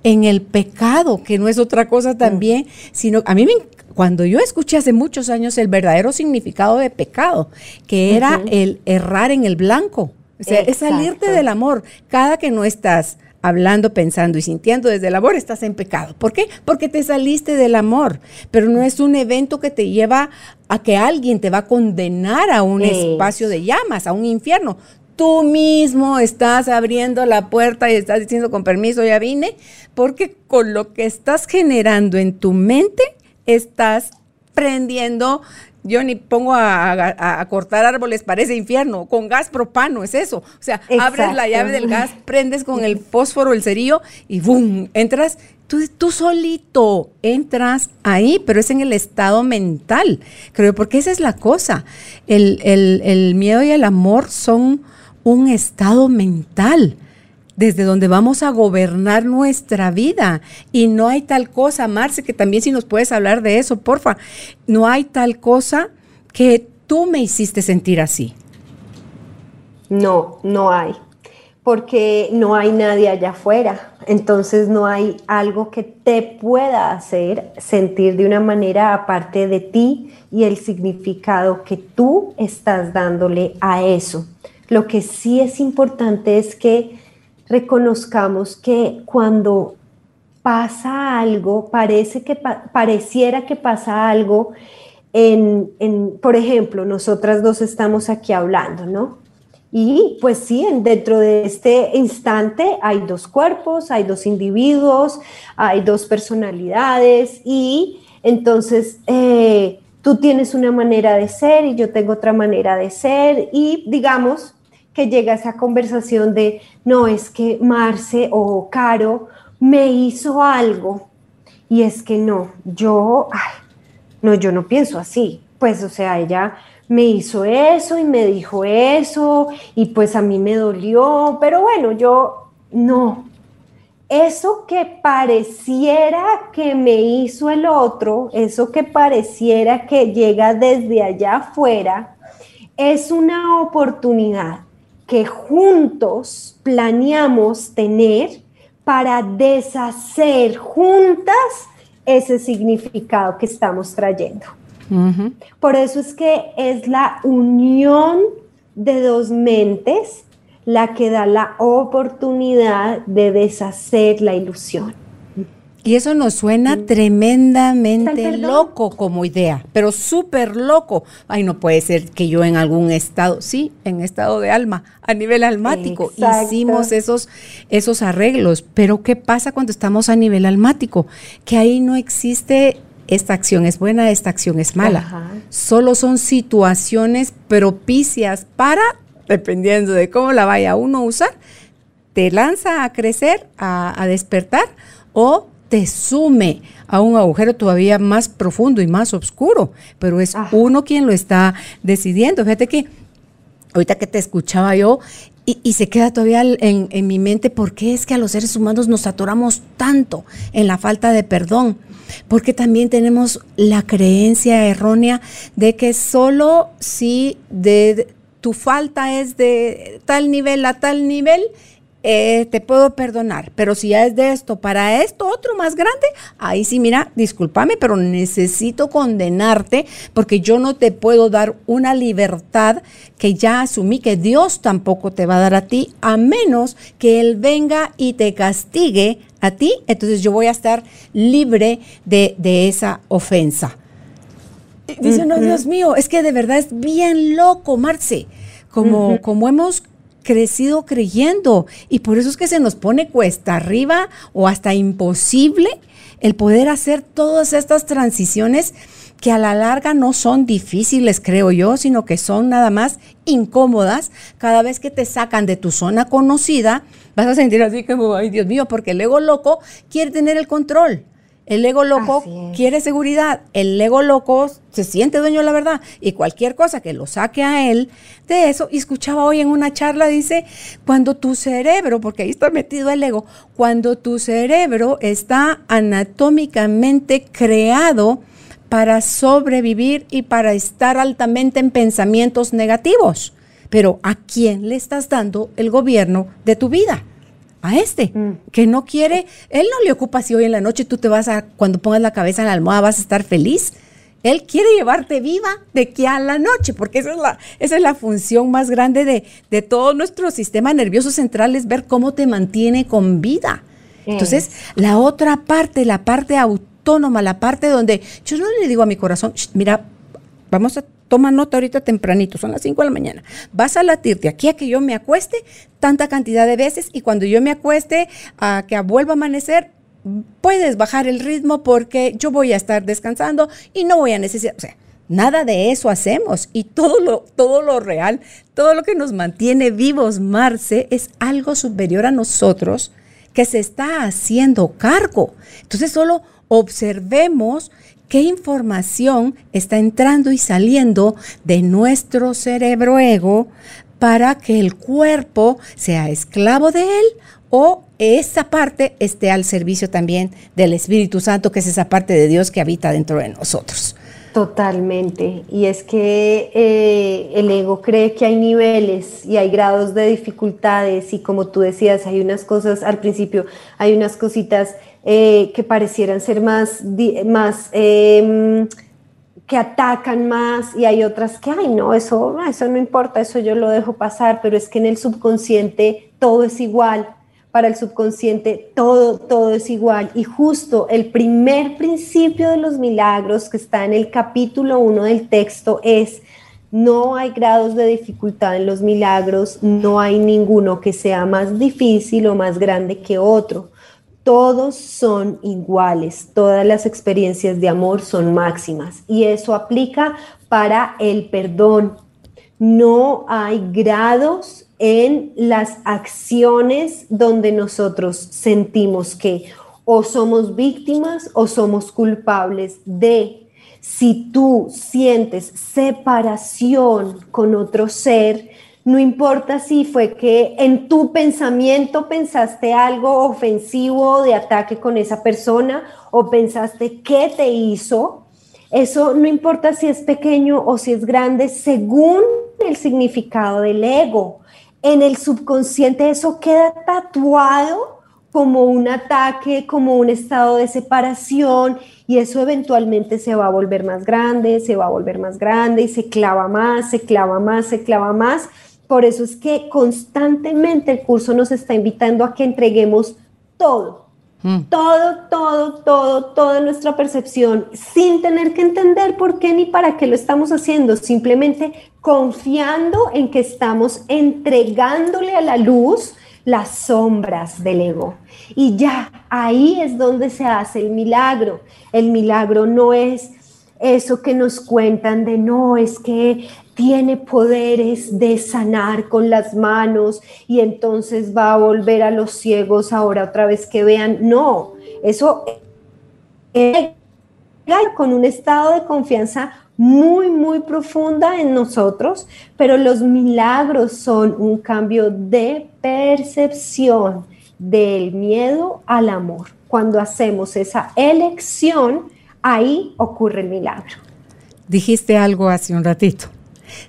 en el pecado, que no es otra cosa también, sino a mí me, cuando yo escuché hace muchos años el verdadero significado de pecado, que era el errar en el blanco, o sea, es salirte del amor. Cada que no estás hablando, pensando y sintiendo desde el amor, estás en pecado. ¿Por qué? Porque te saliste del amor, pero no es un evento que te lleva a que alguien te va a condenar a un espacio de llamas, a un infierno tú mismo estás abriendo la puerta y estás diciendo con permiso, ya vine, porque con lo que estás generando en tu mente, estás prendiendo yo ni pongo a, cortar árboles, parece infierno, con gas propano, es eso. O sea, abres la llave del gas, prendes con el fósforo, el cerillo y ¡boom! Entras, tú, tú solito entras ahí, pero es en el estado mental, creo, porque esa es la cosa. El, el miedo y el amor son un estado mental desde donde vamos a gobernar nuestra vida. Y no hay tal cosa, Marce, que también si nos puedes hablar de eso, porfa, no hay tal cosa que tú me hiciste sentir así. No, no hay, porque no hay nadie allá afuera. Entonces no hay algo que te pueda hacer sentir de una manera aparte de ti y el significado que tú estás dándole a eso. Lo que sí es importante es que reconozcamos que cuando pasa algo, parece que pareciera que pasa algo en, por ejemplo, nosotras dos estamos aquí hablando, ¿no? Y pues sí, dentro de este instante hay dos cuerpos, hay dos individuos, hay dos personalidades y entonces eh, tú tienes una manera de ser y yo tengo otra manera de ser y digamos, que llega esa conversación de, no, es que Marce o Caro me hizo algo y es que no, yo, no, yo no pienso así. Pues, o sea, ella me hizo eso y me dijo eso y pues a mí me dolió, pero bueno, yo no. Eso que pareciera que me hizo el otro, eso que pareciera que llega desde allá afuera, es una oportunidad que juntos planeamos tener para deshacer juntas ese significado que estamos trayendo. Por eso es que es la unión de dos mentes la que da la oportunidad de deshacer la ilusión. Y eso nos suena tremendamente loco como idea, pero súper loco. Ay, no puede ser que yo en algún estado, sí, en estado de alma, a nivel almático, hicimos esos, esos arreglos. Pero ¿qué pasa cuando estamos a nivel almático? Que ahí no existe esta acción es buena, esta acción es mala. Solo son situaciones propicias para, dependiendo de cómo la vaya uno a usar, te lanza a crecer, a, a despertar o te sume a un agujero todavía más profundo y más oscuro, pero es uno quien lo está decidiendo. Fíjate que ahorita que te escuchaba yo y, se queda todavía en, en, mi mente, ¿por qué es que a los seres humanos nos atoramos tanto en la falta de perdón? porque también tenemos la creencia errónea de que solo si de, tu falta es de tal nivel a tal nivel, eh, te puedo perdonar, pero si ya es de esto para esto otro más grande, ahí sí, mira, discúlpame, pero necesito condenarte porque yo no te puedo dar una libertad que ya asumí que Dios tampoco te va a dar a ti, a menos que Él venga y te castigue a ti, entonces yo voy a estar libre de, esa ofensa. Dice, no, Dios mío, es que de verdad es bien loco, Marce, como, como hemos crecido creyendo y por eso es que se nos pone cuesta arriba o hasta imposible el poder hacer todas estas transiciones que a la larga no son difíciles, creo yo, sino que son nada más incómodas. Cada vez que te sacan de tu zona conocida, vas a sentir así como, ay Dios mío, porque el ego loco quiere tener el control. El ego loco quiere seguridad. El ego loco se siente dueño de la verdad. Y cualquier cosa que lo saque a él de eso. Y escuchaba hoy en una charla, dice, cuando tu cerebro, porque ahí está metido el ego, cuando tu cerebro está anatómicamente creado para sobrevivir y para estar altamente en pensamientos negativos. Pero ¿a quién le estás dando el gobierno de tu vida? A este, mm. que no quiere, él no le ocupa si hoy en la noche tú te vas a, cuando pongas la cabeza en la almohada vas a estar feliz. Él quiere llevarte viva de aquí a la noche, porque esa es la, esa es la función más grande de, de todo nuestro sistema nervioso central, es ver cómo te mantiene con vida. Entonces, la otra parte, la parte autónoma, la parte donde yo no le digo a mi corazón, mira, vamos a toma nota ahorita tempranito, son las 5 de la mañana. Vas a latir de aquí a que yo me acueste tanta cantidad de veces y cuando yo me acueste a que vuelva a amanecer, puedes bajar el ritmo porque yo voy a estar descansando y no voy a necesitar, o sea, nada de eso hacemos y todo lo, todo lo real, todo lo que nos mantiene vivos, Marce, es algo superior a nosotros que se está haciendo cargo. Entonces solo observemos qué información está entrando y saliendo de nuestro cerebro ego para que el cuerpo sea esclavo de él o esa parte esté al servicio también del Espíritu Santo, que es esa parte de Dios que habita dentro de nosotros. Totalmente. Y es que eh, el ego cree que hay niveles y hay grados de dificultades y como tú decías, hay unas cosas al principio, hay unas cositas eh, que parecieran ser más, más em, que atacan más y hay otras que, ay, no, eso, eso no importa, eso yo lo dejo pasar, pero es que en el subconsciente todo es igual. Para el subconsciente todo, todo es igual. Y justo el primer principio de los milagros que está en el capítulo 1 del texto es, no hay grados de dificultad en los milagros, no hay ninguno que sea más difícil o más grande que otro todos son iguales, todas las experiencias de amor son máximas y eso aplica para el perdón. No hay grados en las acciones donde nosotros sentimos que o somos víctimas o somos culpables de. Si tú sientes separación con otro ser, no importa si fue que en tu pensamiento pensaste algo ofensivo de ataque con esa persona o pensaste qué te hizo. Eso no importa si es pequeño o si es grande, según el significado del ego. En el subconsciente eso queda tatuado como un ataque, como un estado de separación y eso eventualmente se va a volver más grande, se va a volver más grande y se clava más, se clava más, se clava más por eso es que constantemente el curso nos está invitando a que entreguemos todo, mm. todo, todo, todo, toda nuestra percepción, sin tener que entender por qué ni para qué lo estamos haciendo, simplemente confiando en que estamos entregándole a la luz las sombras del ego. Y ya ahí es donde se hace el milagro. El milagro no es eso que nos cuentan de no, es que tiene poderes de sanar con las manos y entonces va a volver a los ciegos ahora otra vez que vean. No, eso es con un estado de confianza muy, muy profunda en nosotros, pero los milagros son un cambio de percepción del miedo al amor. Cuando hacemos esa elección, ahí ocurre el milagro. Dijiste algo hace un ratito,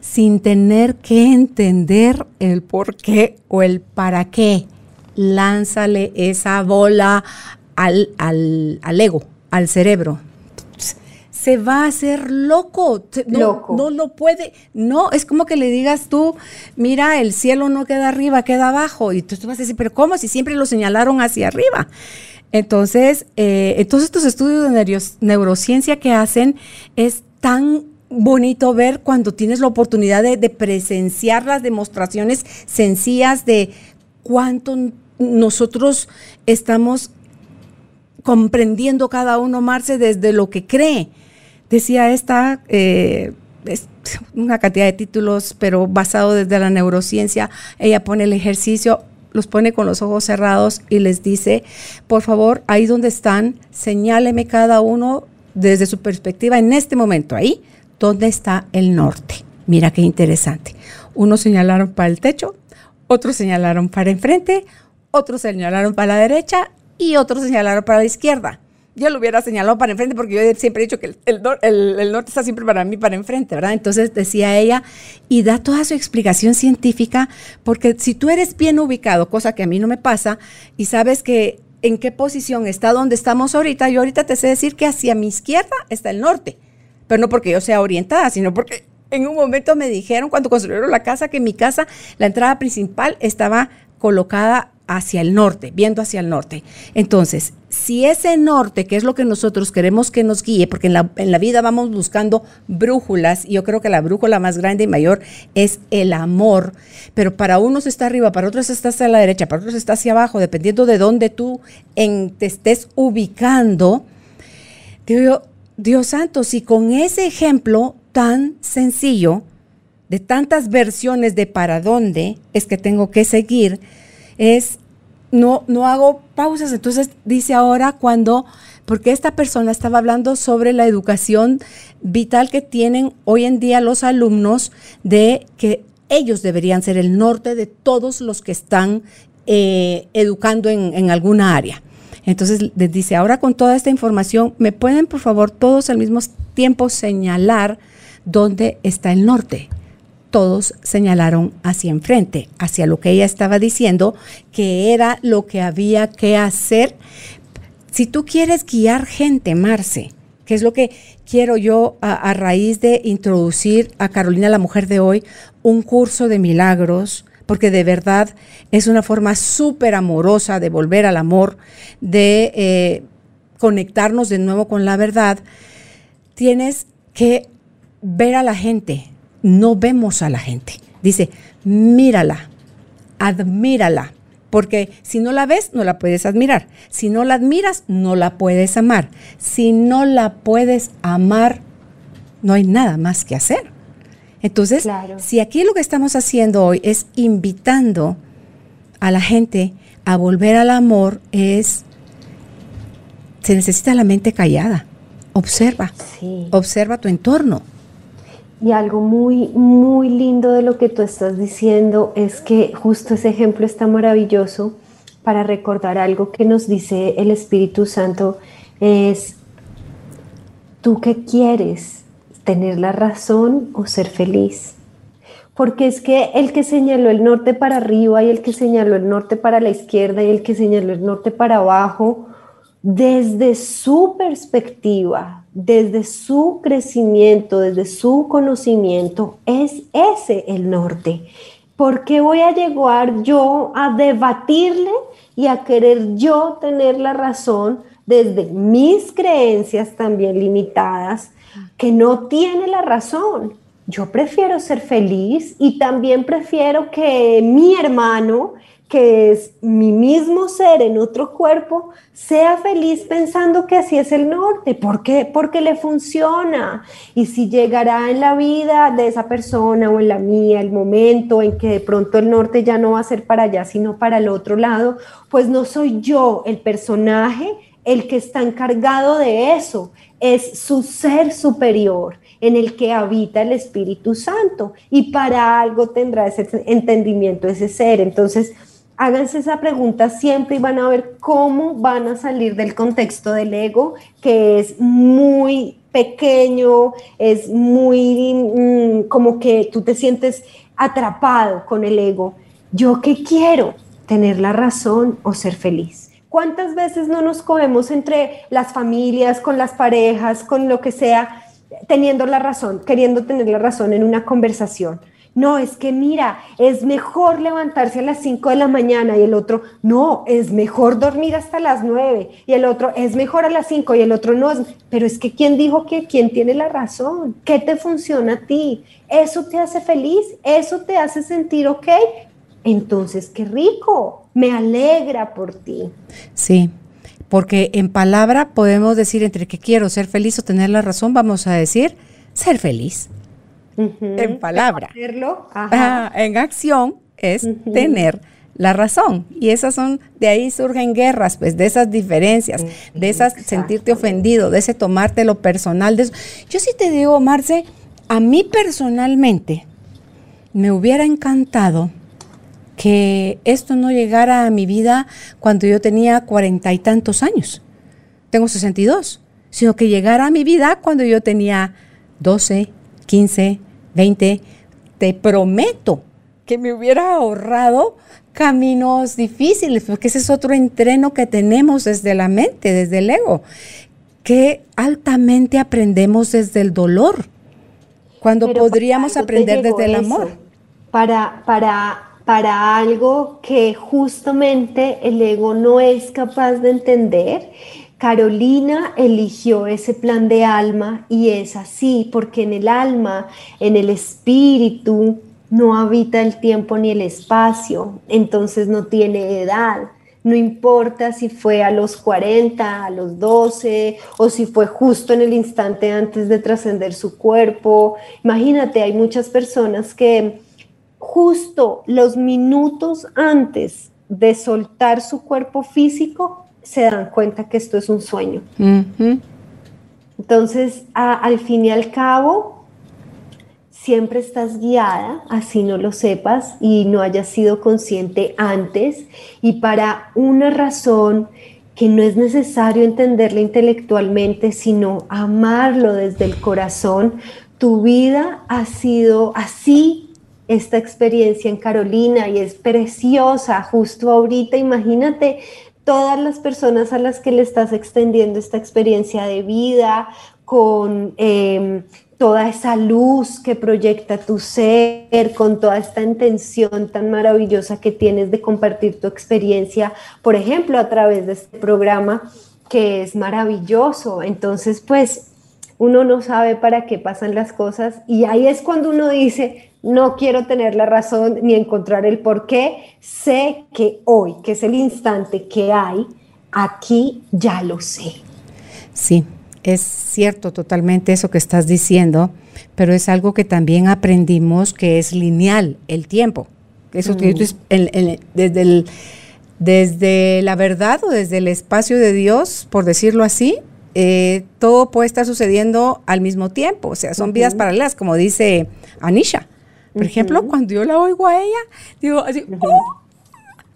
sin tener que entender el por qué o el para qué. Lánzale esa bola al, al ego, al cerebro se va a hacer loco. No, no lo puede. No, es como que le digas tú, mira, el cielo no queda arriba, queda abajo. Y tú, vas a decir, pero ¿cómo? Si siempre lo señalaron hacia arriba. Entonces, eh, todos estos estudios de neurociencia que hacen es tan bonito ver cuando tienes la oportunidad de, de presenciar las demostraciones sencillas de cuánto nosotros estamos comprendiendo cada uno, Marce, desde lo que cree. Decía esta, eh, es una cantidad de títulos, pero basado desde la neurociencia, ella pone el ejercicio, los pone con los ojos cerrados y les dice, por favor, ahí donde están, señáleme cada uno desde su perspectiva en este momento, ahí, ¿dónde está el norte? Mira qué interesante. Unos señalaron para el techo, otros señalaron para enfrente, otros señalaron para la derecha y otros señalaron para la izquierda yo lo hubiera señalado para enfrente porque yo siempre he dicho que el, norte está siempre para mí para enfrente, ¿verdad? Entonces decía ella, y da toda su explicación científica, porque si tú eres bien ubicado, cosa que a mí no me pasa, y sabes que en qué posición está donde estamos ahorita, yo ahorita te sé decir que hacia mi izquierda está el norte, pero no porque yo sea orientada, sino porque en un momento me dijeron cuando construyeron la casa que mi casa, la entrada principal estaba colocada hacia el norte, viendo hacia el norte. Entonces, si ese norte, que es lo que nosotros queremos que nos guíe, porque en la, vida vamos buscando brújulas, y yo creo que la brújula más grande y mayor es el amor, pero para unos está arriba, para otros está hacia la derecha, para otros está hacia abajo, dependiendo de dónde tú en, te estés ubicando. Digo Dios santo, si con ese ejemplo tan sencillo, de tantas versiones de para dónde es que tengo que seguir, es no, no hago pausas. Entonces dice ahora cuando, porque esta persona estaba hablando sobre la educación vital que tienen hoy en día los alumnos de que ellos deberían ser el norte de todos los que están eh, educando en, en alguna área. Entonces les dice, ahora con toda esta información, ¿me pueden por favor todos al mismo tiempo señalar dónde está el norte? Todos señalaron hacia enfrente, hacia lo que ella estaba diciendo, que era lo que había que hacer. Si tú quieres guiar gente, Marce, que es lo que quiero yo a, raíz de introducir a Carolina, la mujer de hoy, un curso de milagros, porque de verdad es una forma súper amorosa de volver al amor, de eh, conectarnos de nuevo con la verdad, tienes que ver a la gente, no vemos a la gente. Dice, mírala, admírala, porque si no la ves, no la puedes admirar. Si no la admiras, no la puedes amar. Si no la puedes amar, no hay nada más que hacer. Entonces, si aquí lo que estamos haciendo hoy es invitando a la gente a volver al amor, es, se necesita la mente callada. Observa, observa tu entorno. Y algo muy, muy lindo de lo que tú estás diciendo es que justo ese ejemplo está maravilloso para recordar algo que nos dice el Espíritu Santo, es, ¿tú qué quieres? ¿Tener la razón o ser feliz? Porque es que el que señaló el norte para arriba y el que señaló el norte para la izquierda y el que señaló el norte para abajo, desde su perspectiva, desde su crecimiento, desde su conocimiento, es ese el norte. ¿Por qué voy a llegar yo a debatirle y a querer yo tener la razón desde mis creencias también limitadas, que no tiene la razón? Yo prefiero ser feliz y también prefiero que mi hermano, que es mi mismo ser en otro cuerpo, sea feliz pensando que así es el norte. ¿Por qué? Porque le funciona. Y si llegará en la vida de esa persona o en la mía el momento en que de pronto el norte ya no va a ser para allá, sino para el otro lado, pues no soy yo el personaje el que está encargado de eso. Es su ser superior en el que habita el Espíritu Santo. Y para algo tendrá ese entendimiento, ese ser. Entonces, Háganse esa pregunta siempre y van a ver cómo van a salir del contexto del ego, que es muy pequeño, es muy mm, como que tú te sientes atrapado con el ego. ¿Yo qué quiero? ¿Tener la razón o ser feliz? ¿Cuántas veces no nos cogemos entre las familias, con las parejas, con lo que sea, teniendo la razón, queriendo tener la razón en una conversación? No, es que mira, es mejor levantarse a las 5 de la mañana y el otro, no, es mejor dormir hasta las 9 y el otro, es mejor a las 5 y el otro no. Pero es que ¿quién dijo que quién tiene la razón? ¿Qué te funciona a ti? ¿Eso te hace feliz? ¿Eso te hace sentir ok? Entonces, qué rico, me alegra por ti. Sí, porque en palabra podemos decir entre que quiero ser feliz o tener la razón, vamos a decir ser feliz en palabra. en acción es tener la razón. Y esas son, de ahí surgen guerras, pues, de esas diferencias, de esas sentirte ofendido, de ese tomarte lo personal. De Yo sí te digo, Marce, a mí personalmente me hubiera encantado que esto no llegara a mi vida cuando yo tenía cuarenta y tantos años. Tengo 62, sino que llegara a mi vida cuando yo tenía 12, 15, 20, te prometo que me hubiera ahorrado caminos difíciles, porque ese es otro entreno que tenemos desde la mente, desde el ego, que altamente aprendemos desde el dolor, cuando podríamos aprender desde el amor. Para, para, para algo que justamente el ego no es capaz de entender Carolina eligió ese plan de alma y es así porque en el alma, en el espíritu, no habita el tiempo ni el espacio, entonces no tiene edad. No importa si fue a los 40, a los 12 o si fue justo en el instante antes de trascender su cuerpo. Imagínate, hay muchas personas que justo los minutos antes de soltar su cuerpo físico se dan cuenta que esto es un sueño. Entonces, al fin y al cabo, siempre estás guiada, así no lo sepas y no hayas sido consciente antes, y para una razón que no es necesario entenderla intelectualmente, sino amarlo desde el corazón, tu vida ha sido así esta experiencia en Carolina y es preciosa justo ahorita. Imagínate todas las personas a las que le estás extendiendo esta experiencia de vida, con em, toda esa luz que proyecta tu ser, con toda esta intención tan maravillosa que tienes de compartir tu experiencia, por ejemplo, a través de este programa que es maravilloso. Entonces, pues uno no sabe para qué pasan las cosas y ahí es cuando uno dice, no quiero tener la razón ni encontrar el por qué, sé que hoy, que es el instante que hay, aquí ya lo sé. Sí, es cierto totalmente eso que estás diciendo, pero es algo que también aprendimos que es lineal el tiempo. Eso que desde, desde la verdad o desde el espacio de Dios, por decirlo así, eh, todo puede estar sucediendo al mismo tiempo. O sea, son vidas paralelas, como dice Anisha. Por ejemplo, cuando yo la oigo a ella, digo así, ¡oh!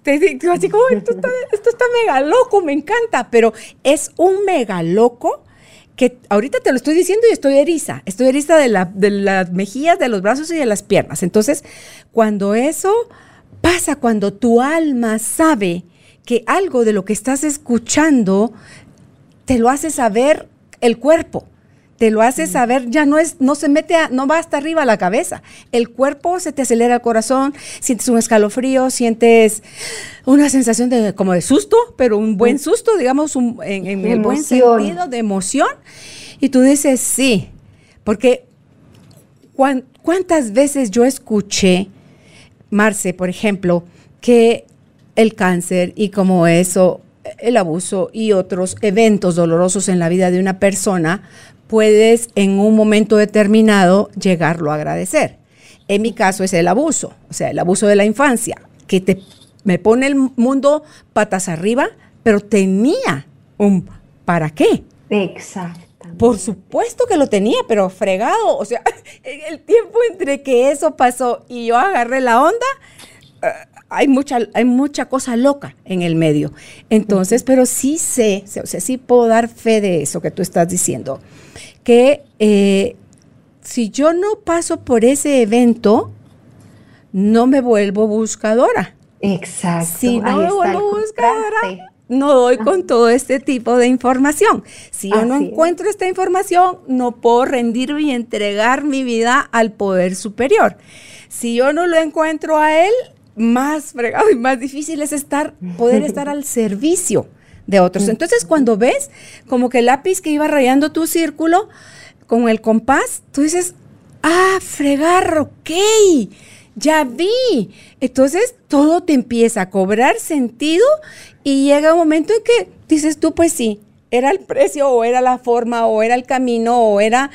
digo así como, esto está, esto está mega loco, me encanta, pero es un mega loco que ahorita te lo estoy diciendo y estoy eriza, estoy eriza de, la, de las mejillas, de los brazos y de las piernas. Entonces, cuando eso pasa, cuando tu alma sabe que algo de lo que estás escuchando te lo hace saber el cuerpo te lo hace saber, ya no es, no se mete, no va hasta arriba la cabeza. El cuerpo se te acelera el corazón, sientes un escalofrío, sientes una sensación de como de susto, pero un buen susto, digamos, en, el buen sentido de emoción. Y tú dices, sí, porque ¿cuántas veces yo escuché, Marce, por ejemplo, que el cáncer y como eso, el abuso y otros eventos dolorosos en la vida de una persona puedes en un momento determinado llegarlo a agradecer. En mi caso es el abuso, o sea, el abuso de la infancia, que te, me pone el mundo patas arriba, pero tenía un ¿para qué? Exacto. Por supuesto que lo tenía, pero fregado. O sea, *laughs* el tiempo entre que eso pasó y yo agarré la onda, hay mucha, hay mucha cosa loca en el medio. Entonces, pero sí sé, o sea, sí puedo dar fe de eso que tú estás diciendo, que eh, si yo no paso por ese evento, no me vuelvo buscadora. Exacto. Si no me vuelvo buscadora, no doy con todo este tipo de información. Si yo no encuentro esta información, no puedo rendir y entregar mi vida al poder superior. Si yo no lo encuentro a él, más fregado y más difícil es estar, poder *laughs* estar al servicio de otros. Entonces, cuando ves como que el lápiz que iba rayando tu círculo con el compás, tú dices, ah, fregar, ok, ya vi. Entonces, todo te empieza a cobrar sentido y llega un momento en que dices tú, pues sí, era el precio o era la forma o era el camino o era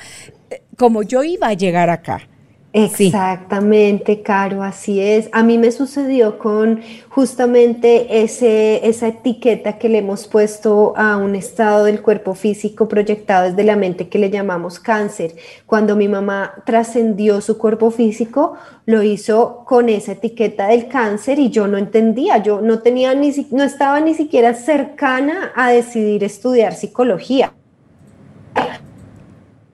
eh, como yo iba a llegar acá. Exactamente, Caro, así es. A mí me sucedió con justamente ese, esa etiqueta que le hemos puesto a un estado del cuerpo físico proyectado desde la mente que le llamamos cáncer. Cuando mi mamá trascendió su cuerpo físico, lo hizo con esa etiqueta del cáncer y yo no entendía, yo no tenía ni no estaba ni siquiera cercana a decidir estudiar psicología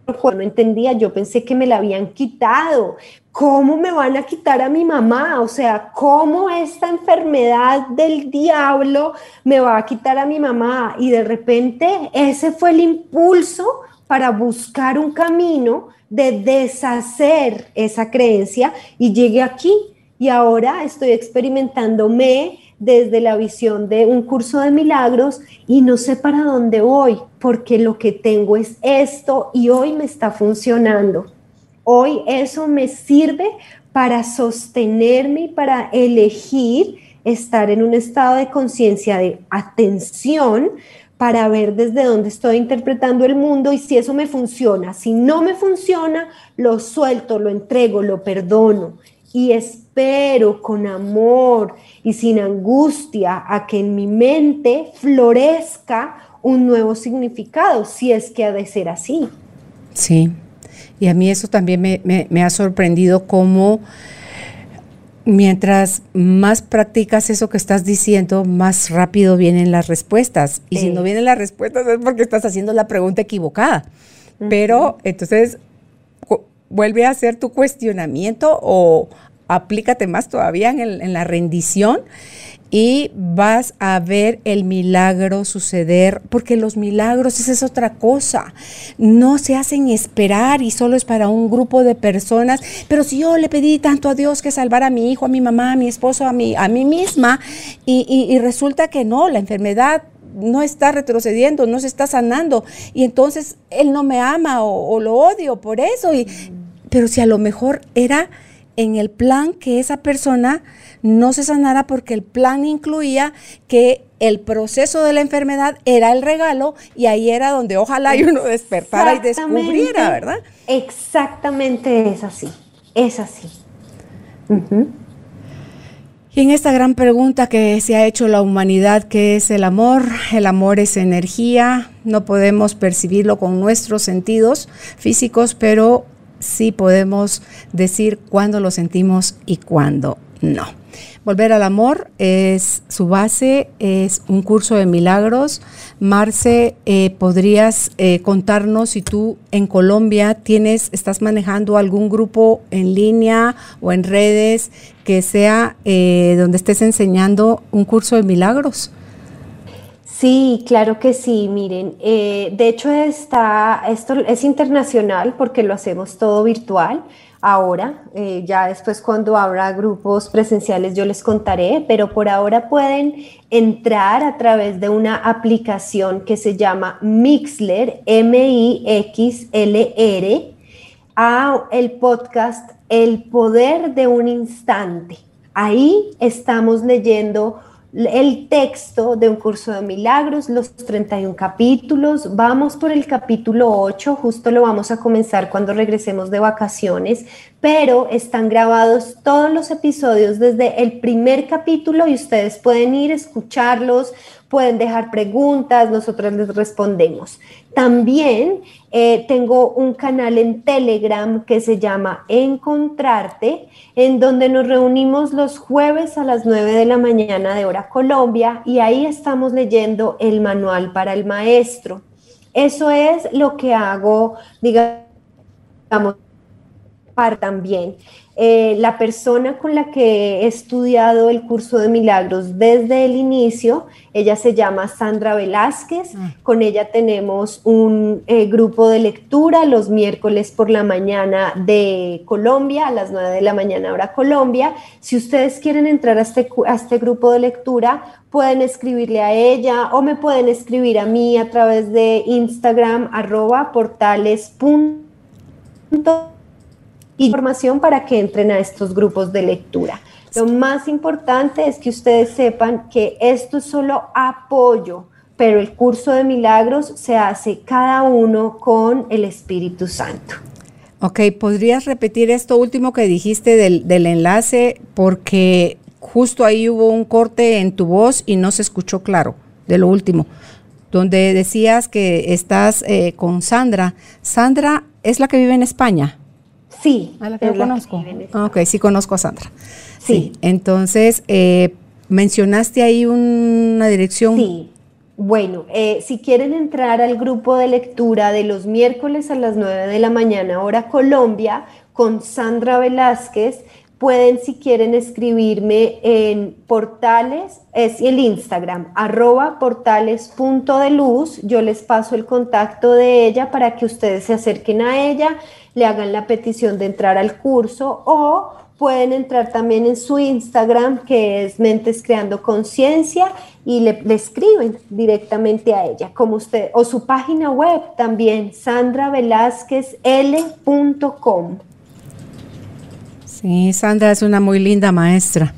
no entendía, yo pensé que me la habían quitado. ¿Cómo me van a quitar a mi mamá? O sea, ¿cómo esta enfermedad del diablo me va a quitar a mi mamá? Y de repente ese fue el impulso para buscar un camino de deshacer esa creencia y llegué aquí y ahora estoy experimentándome desde la visión de un curso de milagros y no sé para dónde voy, porque lo que tengo es esto y hoy me está funcionando. Hoy eso me sirve para sostenerme y para elegir estar en un estado de conciencia de atención para ver desde dónde estoy interpretando el mundo y si eso me funciona. Si no me funciona, lo suelto, lo entrego, lo perdono y espero con amor y sin angustia a que en mi mente florezca un nuevo significado, si es que ha de ser así. Sí, y a mí eso también me, ha sorprendido cómo mientras más practicas eso que estás diciendo, más rápido vienen las respuestas. Y si no vienen las respuestas es porque estás haciendo la pregunta equivocada. Pero entonces vuelve a hacer tu cuestionamiento o aplícate más todavía en, la rendición y vas a ver el milagro suceder, porque los milagros esa es otra cosa, no se hacen esperar y solo es para un grupo de personas, pero si yo le pedí tanto a Dios que salvara a mi hijo, a mi mamá, a mi esposo, a mí, a mí misma, y, resulta que no, la enfermedad no está retrocediendo, no se está sanando, y entonces Él no me ama o, o lo odio por eso, y, pero si a lo mejor era en el plan que esa persona no se sanara porque el plan incluía que el proceso de la enfermedad era el regalo y ahí era donde ojalá uno despertara y descubriera, ¿verdad? Exactamente es así, es así. Y en esta gran pregunta que se ha hecho la humanidad, ¿qué es el amor? El amor es energía, no podemos percibirlo con nuestros sentidos físicos, pero sí podemos decir cuándo lo sentimos y cuándo no. Volver al amor es su base, es un curso de milagros. Marce, eh, ¿podrías eh, contarnos si tú en Colombia tienes, estás manejando algún grupo en línea o en redes que sea eh, donde estés enseñando un curso de milagros? Sí, claro que sí. Miren, eh, de hecho está, esto es internacional porque lo hacemos todo virtual ahora. Eh, ya después cuando habrá grupos presenciales yo les contaré, pero por ahora pueden entrar a través de una aplicación que se llama Mixler, M-I-X-L-R, a el podcast El Poder de un Instante. Ahí estamos leyendo el texto de un curso de milagros, los 31 capítulos. Vamos por el capítulo 8, justo lo vamos a comenzar cuando regresemos de vacaciones, pero están grabados todos los episodios desde el primer capítulo y ustedes pueden ir a escucharlos, pueden dejar preguntas, nosotros les respondemos. También eh, tengo un canal en Telegram que se llama Encontrarte, en donde nos reunimos los jueves a las 9 de la mañana de hora Colombia y ahí estamos leyendo el manual para el maestro. Eso es lo que hago, digamos, también. Eh, la persona con la que he estudiado el curso de milagros desde el inicio, ella se llama Sandra Velázquez, ah. con ella tenemos un eh, grupo de lectura los miércoles por la mañana de Colombia, a las 9 de la mañana hora Colombia. Si ustedes quieren entrar a este, a este grupo de lectura, pueden escribirle a ella o me pueden escribir a mí a través de Instagram arroba portales información para que entren a estos grupos de lectura. Lo más importante es que ustedes sepan que esto es solo apoyo, pero el curso de milagros se hace cada uno con el Espíritu Santo. Ok, ¿podrías repetir esto último que dijiste del, enlace? Porque justo ahí hubo un corte en tu voz y no se escuchó claro de lo último, donde decías que estás eh, con Sandra. Sandra es la que vive en España. Sí. A la que conozco. ok, sí conozco a Sandra. Sí. Entonces, eh, mencionaste ahí una dirección. Sí. Bueno, eh, si quieren entrar al grupo de lectura de los miércoles a las 9 de la mañana, hora Colombia, con Sandra Velázquez, pueden si quieren escribirme en portales, es el Instagram, arroba luz. yo les paso el contacto de ella para que ustedes se acerquen a ella le hagan la petición de entrar al curso o pueden entrar también en su Instagram que es Mentes Creando Conciencia y le, escriben directamente a ella, como usted, o su página web también, sandravelázquezl.com. Sí, Sandra es una muy linda maestra.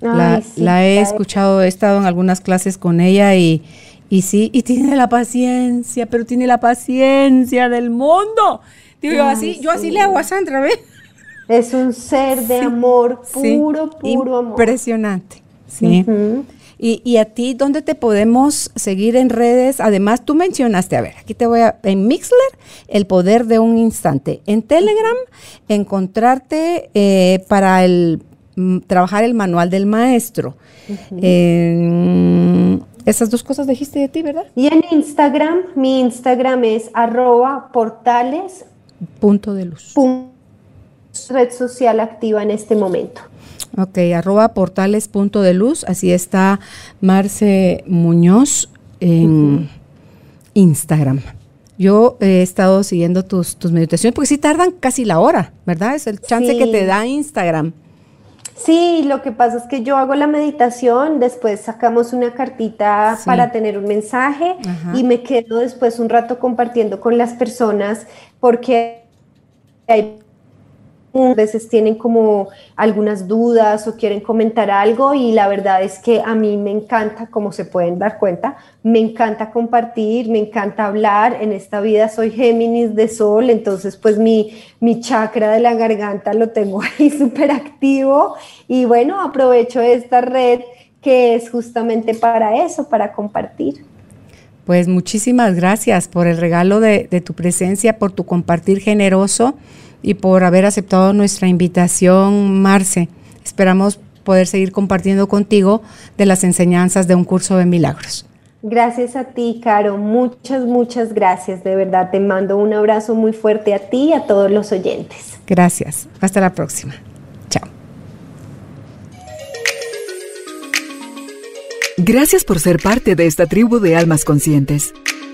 la, he escuchado, he estado en algunas clases con ella y, y sí, y tiene la paciencia, pero tiene la paciencia del mundo yo así, yo así le hago a Sandra, ¿ves? Es un ser de amor puro, puro amor. Impresionante, sí. Y, a ti, ¿dónde te podemos seguir en redes? Además, tú mencionaste, a ver, aquí te voy a, en Mixler, el poder de un instante. En Telegram, encontrarte eh, para el mm, trabajar el manual del maestro. esas dos cosas dijiste de ti, ¿verdad? Y en Instagram, mi Instagram es arroba portales Punto de luz. Red social activa en este momento. Ok, arroba portales punto de luz, así está Marce Muñoz en Instagram. Yo he estado siguiendo tus, tus meditaciones porque sí tardan casi la hora, ¿verdad? Es el chance que te da Instagram. Sí, lo que pasa es que yo hago la meditación, después sacamos una cartita para tener un mensaje y me quedo después un rato compartiendo con las personas porque hay veces tienen como algunas dudas o quieren comentar algo y la verdad es que a mí me encanta, como se pueden dar cuenta, me encanta compartir, me encanta hablar. En esta vida soy Géminis de Sol, entonces pues mi, mi chakra de la garganta lo tengo *laughs* ahí súper activo y bueno, aprovecho esta red que es justamente para eso, para compartir. Pues muchísimas gracias por el regalo de, de tu presencia, por tu compartir generoso y por haber aceptado nuestra invitación, Marce. Esperamos poder seguir compartiendo contigo de las enseñanzas de un curso de milagros. Gracias a ti, Caro. Muchas, muchas gracias. De verdad, te mando un abrazo muy fuerte a ti y a todos los oyentes. Gracias. Hasta la próxima. Chao. Gracias por ser parte de esta tribu de almas conscientes.